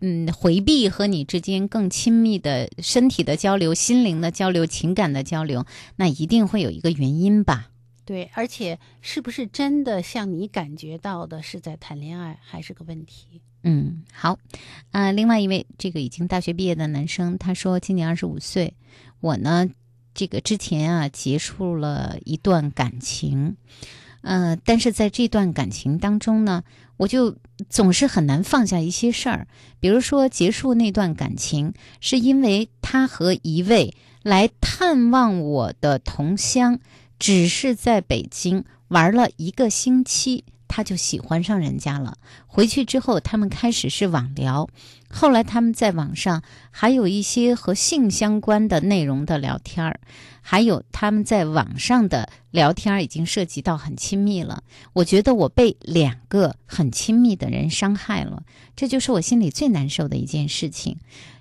嗯回避和你之间更亲密的身体的交流、心灵的交流、情感的交流，那一定会有一个原因吧？对，而且是不是真的像你感觉到的是在谈恋爱，还是个问题？嗯，好，啊、另外一位这个已经大学毕业的男生，他说今年二十五岁，我呢，这个之前啊结束了一段感情，呃，但是在这段感情当中呢，我就总是很难放下一些事儿，比如说结束那段感情，是因为他和一位来探望我的同乡，只是在北京玩了一个星期，他就喜欢上人家了。回去之后，他们开始是网聊，后来他们在网上还有一些和性相关的内容的聊天儿，还有他们在网上的聊天儿已经涉及到很亲密了。我觉得我被两个很亲密的人伤害了，这就是我心里最难受的一件事情。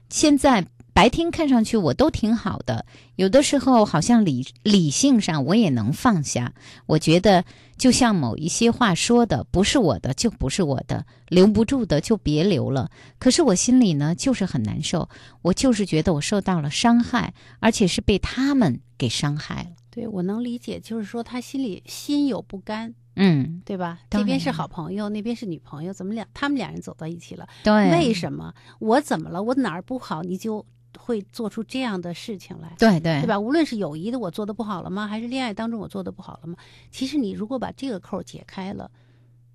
现在白天看上去我都挺好的，有的时候好像理理性上我也能放下。我觉得就像某一些话说的，不是我的就不是我的，留不住的就别留了。可是我心里呢就是很难受，我就是觉得我受到了伤害，而且是被他们给伤害了。对我能理解，就是说他心里心有不甘，嗯，对吧？当这边是好朋友，那边是女朋友，怎么两他们俩人走到一起了？对，为什么？我怎么了？我哪儿不好，你就会做出这样的事情来？对对对吧？无论是友谊的我做的不好了吗，还是恋爱当中我做的不好了吗？其实你如果把这个扣解开了，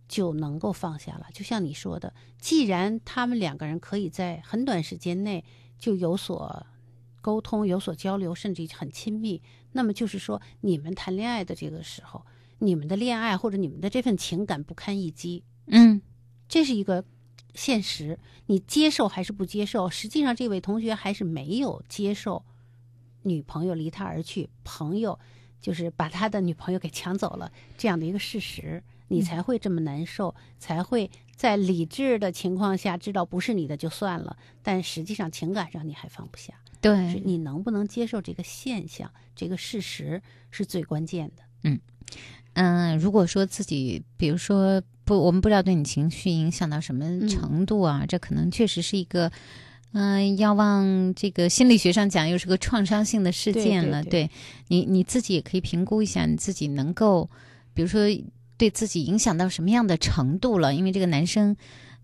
就能够放下了。就像你说的，既然他们两个人可以在很短时间内就有所沟通、有所交流，甚至很亲密，那么就是说，你们谈恋爱的这个时候，你们的恋爱或者你们的这份情感不堪一击，嗯这是一个现实，你接受还是不接受？实际上，这位同学还是没有接受女朋友离他而去，朋友就是把他的女朋友给抢走了这样的一个事实，你才会这么难受，才会在理智的情况下知道不是你的就算了，但实际上情感上你还放不下，是对，你能不能接受这个现象，这个事实是最关键的。嗯嗯，如果说自己，比如说不，我们不知道对你情绪影响到什么程度啊，这可能确实是一个，嗯、要往这个心理学上讲，又是个创伤性的事件了。对对你你自己也可以评估一下，你自己能够，比如说对自己影响到什么样的程度了，因为这个男生。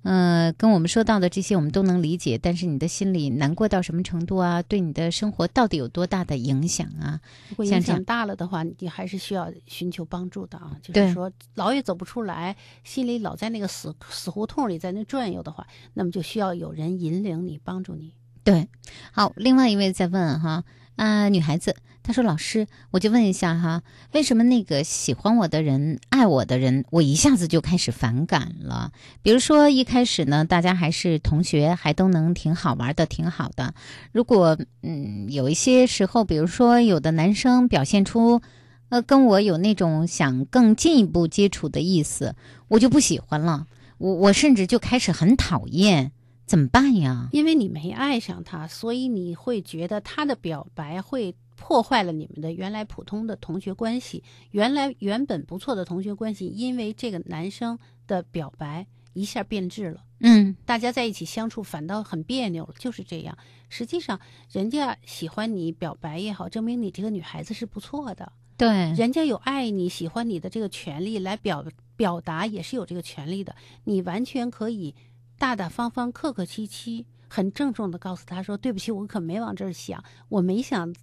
呃，跟我们说到的这些我们都能理解，但是你的心里难过到什么程度啊？对你的生活到底有多大的影响啊？如果影响大了的话，你还是需要寻求帮助的啊。就是说，老也走不出来，心里老在那个死死胡同里在那转悠的话，那么就需要有人引领你，帮助你。对，好，另外一位在问哈啊、啊女孩子，她说老师，我就问一下哈，为什么那个喜欢我的人、爱我的人，我一下子就开始反感了？比如说一开始呢，大家还是同学，还都能挺好玩的，挺好的。如果嗯有一些时候，比如说有的男生表现出。呃，跟我有那种想更进一步接触的意思，我就不喜欢了。我我甚至就开始很讨厌，怎么办呀？因为你没爱上他，所以你会觉得他的表白会破坏了你们的原来普通的同学关系，原来原本不错的同学关系，因为这个男生的表白一下变质了。嗯大家在一起相处反倒很别扭了，就是这样。实际上，人家喜欢你表白也好，证明你这个女孩子是不错的。对，人家有爱你、喜欢你的这个权利来表表达，也是有这个权利的。你完全可以大大方方、客客气气、很郑重的告诉他说：“对不起，我可没往这儿想，我没想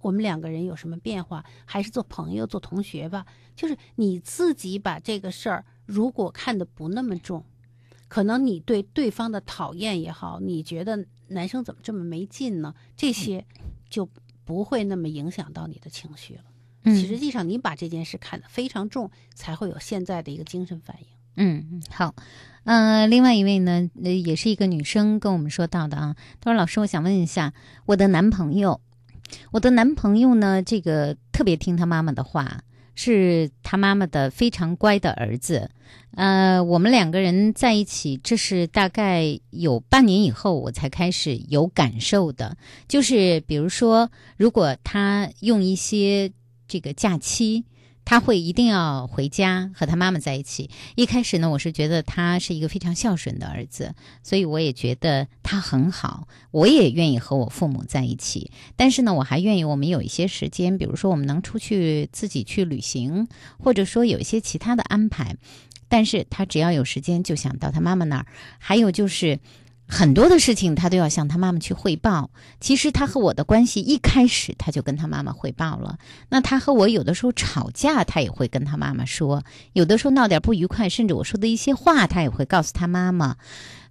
我们两个人有什么变化，还是做朋友、做同学吧。”就是你自己把这个事儿，如果看得不那么重，可能你对对方的讨厌也好，你觉得男生怎么这么没劲呢？这些就不会那么影响到你的情绪了。嗯实际上，你把这件事看得非常重，才会有现在的一个精神反应。嗯，好，呃，另外一位呢，呃，也是一个女生跟我们说到的啊，她说：“老师，我想问一下，我的男朋友，我的男朋友呢，这个特别听他妈妈的话，是他妈妈的非常乖的儿子。呃，我们两个人在一起，这是大概有半年以后我才开始有感受的，就是比如说，如果他用一些这个假期。”他会一定要回家和他妈妈在一起。一开始呢，我是觉得他是一个非常孝顺的儿子，所以我也觉得他很好，我也愿意和我父母在一起。但是呢，我还愿意我们有一些时间，比如说我们能出去自己去旅行，或者说有一些其他的安排。但是他只要有时间就想到他妈妈那儿，还有就是。很多的事情他都要向他妈妈去汇报。其实他和我的关系一开始他就跟他妈妈汇报了。那他和我有的时候吵架，他也会跟他妈妈说；有的时候闹点不愉快，甚至我说的一些话，他也会告诉他妈妈。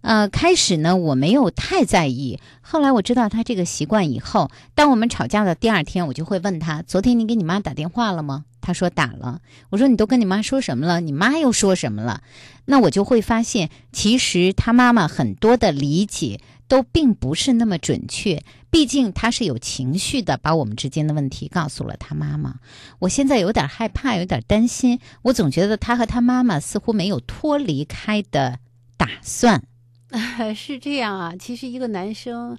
呃，开始呢我没有太在意，后来我知道他这个习惯以后，当我们吵架的第二天，我就会问他：昨天你给你妈打电话了吗？他说打了。我说你都跟你妈说什么了？你妈又说什么了？那我就会发现，其实他妈妈很多的理解都并不是那么准确。毕竟他是有情绪的，把我们之间的问题告诉了他妈妈。我现在有点害怕，有点担心。我总觉得他和他妈妈似乎没有脱离开的打算。[laughs] 是这样啊，其实一个男生，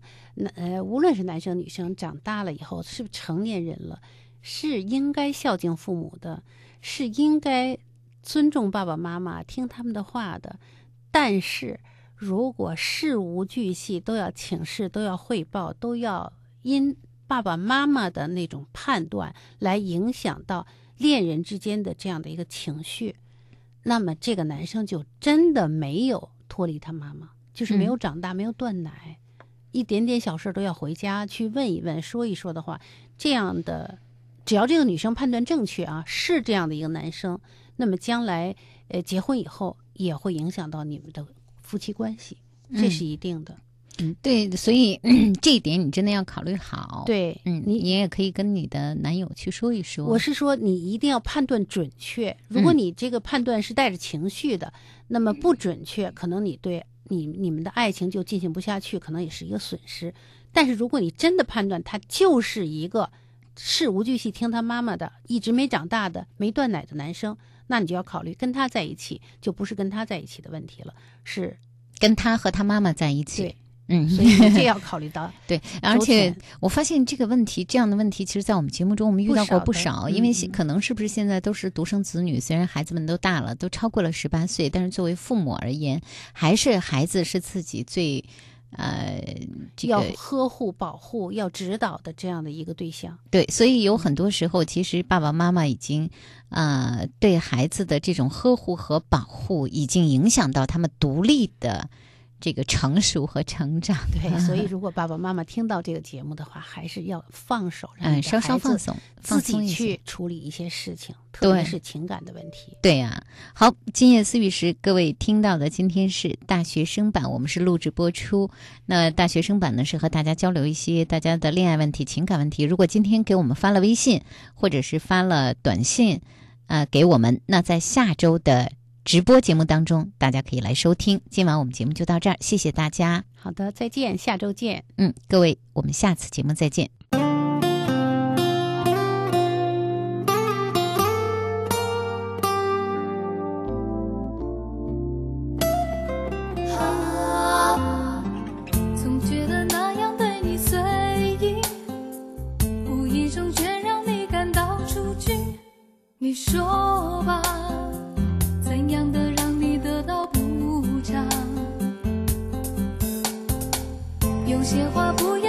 呃，无论是男生女生，长大了以后是不是成年人了，是应该孝敬父母的，是应该尊重爸爸妈妈，听他们的话的。但是如果事无巨细都要请示、都要汇报、都要因爸爸妈妈的那种判断来影响到恋人之间的这样的一个情绪，那么这个男生就真的没有脱离他妈妈。就是没有长大，没有断奶，一点点小事都要回家去问一问、说一说的话，这样的，只要这个女生判断正确啊，是这样的一个男生，那么将来呃结婚以后也会影响到你们的夫妻关系，这是一定的。嗯，对，所以 [clears throat] 这一点你真的要考虑好。对，嗯，你你也可以跟你的男友去说一说。我是说，你一定要判断准确。如果你这个判断是带着情绪的，那么不准确，可能你对。你你们的爱情就进行不下去，可能也是一个损失。但是如果你真的判断他就是一个事无巨细听他妈妈的，一直没长大的、没断奶的男生，那你就要考虑跟他在一起，就不是跟他在一起的问题了，是跟他和他妈妈在一起。对。嗯，所以这要考虑到 [laughs] 对，而且我发现这个问题，这样的问题，其实，在我们节目中我们遇到过不少。因为可能是不是现在都是独生子女，虽然孩子们都大了，都超过了十八岁，但是作为父母而言，还是孩子是自己最呃要呵护、保护、要指导的这样的一个对象。对，所以有很多时候，其实爸爸妈妈已经呃对孩子的这种呵护和保护，已经影响到他们独立的。这个成熟和成长，[laughs] 对，所以如果爸爸妈妈听到这个节目的话，还是要放手，嗯，稍稍放松，自己去处理一些事情，特别是情感的问题。对呀，好，今夜思雨时，各位听到的今天是大学生版，我们是录制播出。那大学生版呢，是和大家交流一些大家的恋爱问题、情感问题。如果今天给我们发了微信，或者是发了短信，呃，给我们，那在下周的。直播节目当中，大家可以来收听。今晚我们节目就到这儿，谢谢大家。好的，再见，下周见。嗯，各位，我们下次节目再见。总觉得那样对你随意，无意中却让你感到出局。你说吧。有些话不要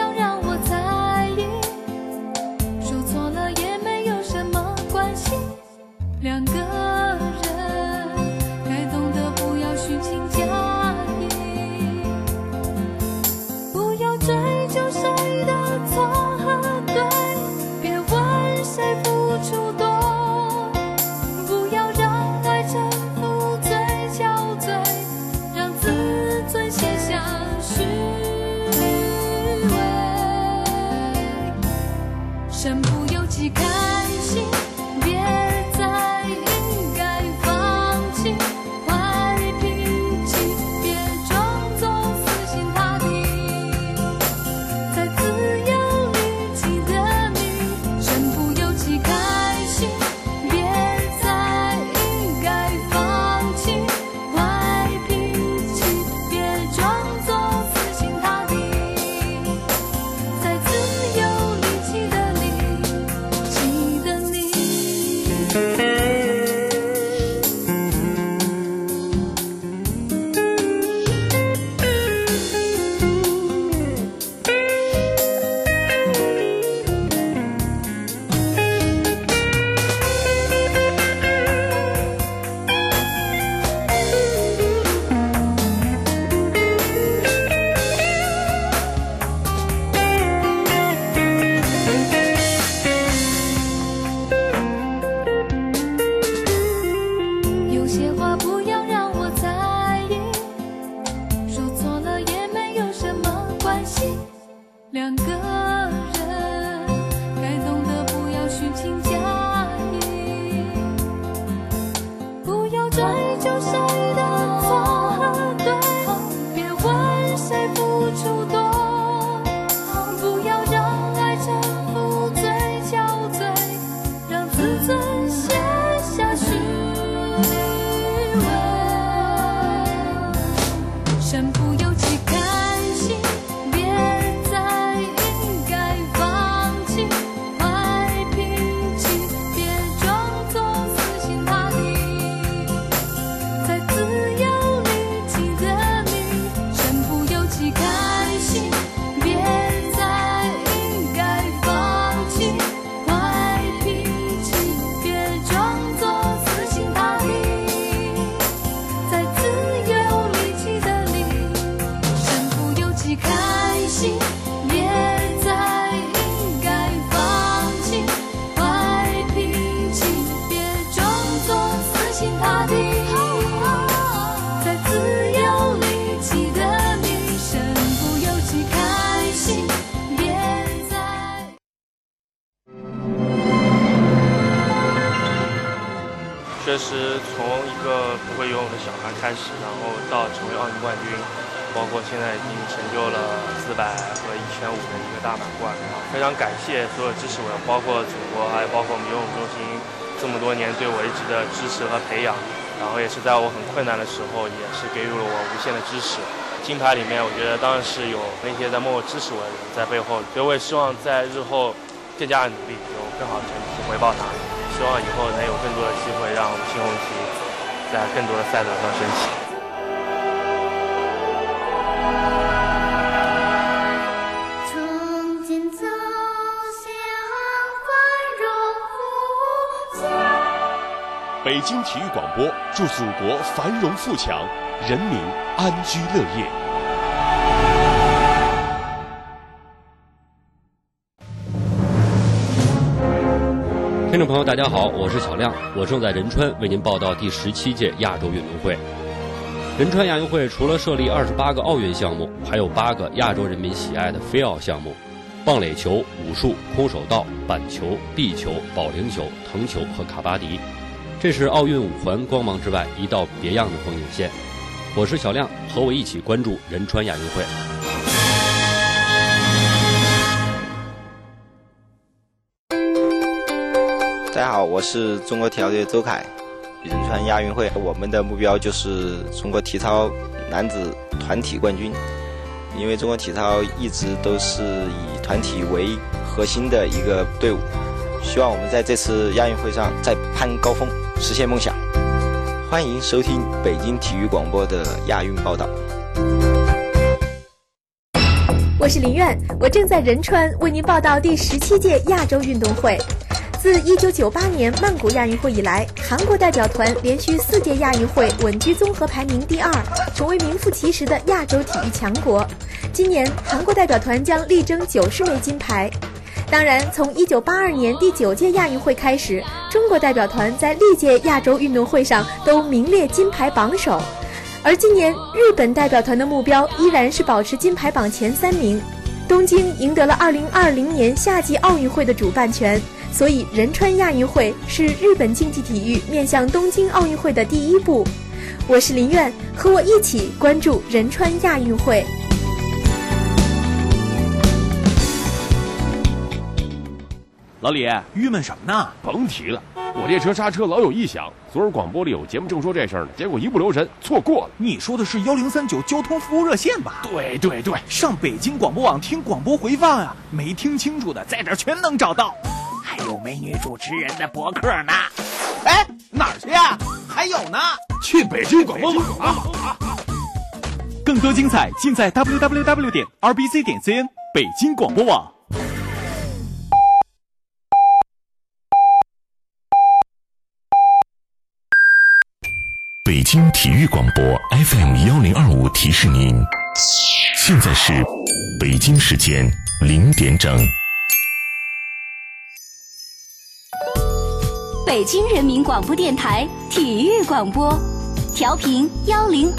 实从一个不会游泳的小孩开始，然后到成为奥运冠军，包括现在已经成就了四百和一千五的一个大满贯。非常感谢所有支持我的，包括祖国，还有包括我们游泳中心这么多年对我一直的支持和培养。然后也是在我很困难的时候，也是给予了我无限的支持。金牌里面，我觉得当然是有那些在默默支持我的人在背后，所以我也希望在日后更加努力，有更好的成绩回报他们。希望以后能有更多的机会让新红旗在更多的赛道上升起。从今走向繁荣富强。北京体育广播祝祖国繁荣富强，人民安居乐业。听众朋友，大家好，我是小亮，我正在仁川为您报道第十七届亚洲运动会。仁川亚运会除了设立二十八个奥运项目，还有八个亚洲人民喜爱的非奥项目：棒垒球、武术、空手道、板球、壁球、保龄球、藤球和卡巴迪。这是奥运五环光芒之外一道别样的风景线。我是小亮，和我一起关注仁川亚运会。大家好，我是中国体操队周凯。仁川亚运会，我们的目标就是中国体操男子团体冠军。因为中国体操一直都是以团体为核心的一个队伍，希望我们在这次亚运会上再攀高峰，实现梦想。欢迎收听北京体育广播的亚运报道。我是林苑，我正在仁川为您报道第十七届亚洲运动会。自1998年曼谷亚运会以来，韩国代表团连续四届亚运会稳居综合排名第二，成为名副其实的亚洲体育强国。今年，韩国代表团将力争九十枚金牌。当然，从1982年第九届亚运会开始，中国代表团在历届亚洲运动会上都名列金牌榜首。而今年，日本代表团的目标依然是保持金牌榜前三名。东京赢得了2020年夏季奥运会的主办权。所以，仁川亚运会是日本竞技体育面向东京奥运会的第一步。我是林苑，和我一起关注仁川亚运会。老李，郁闷什么呢？甭提了，我这车刹车老有异响。昨儿广播里有节目正说这事儿呢，结果一不留神错过了。你说的是幺零三九交通服务热线吧？对对对，上北京广播网听广播回放啊，没听清楚的在这儿全能找到。还有美女主持人的博客呢。哎，哪儿去呀、啊？还有呢，去北京广播网啊！更多精彩尽在 www 点 rbc 点 cn 北京广播网。北京体育广播 FM 幺零二五提示您，现在是北京时间零点整。北京人民广播电台体育广播，调频幺零二。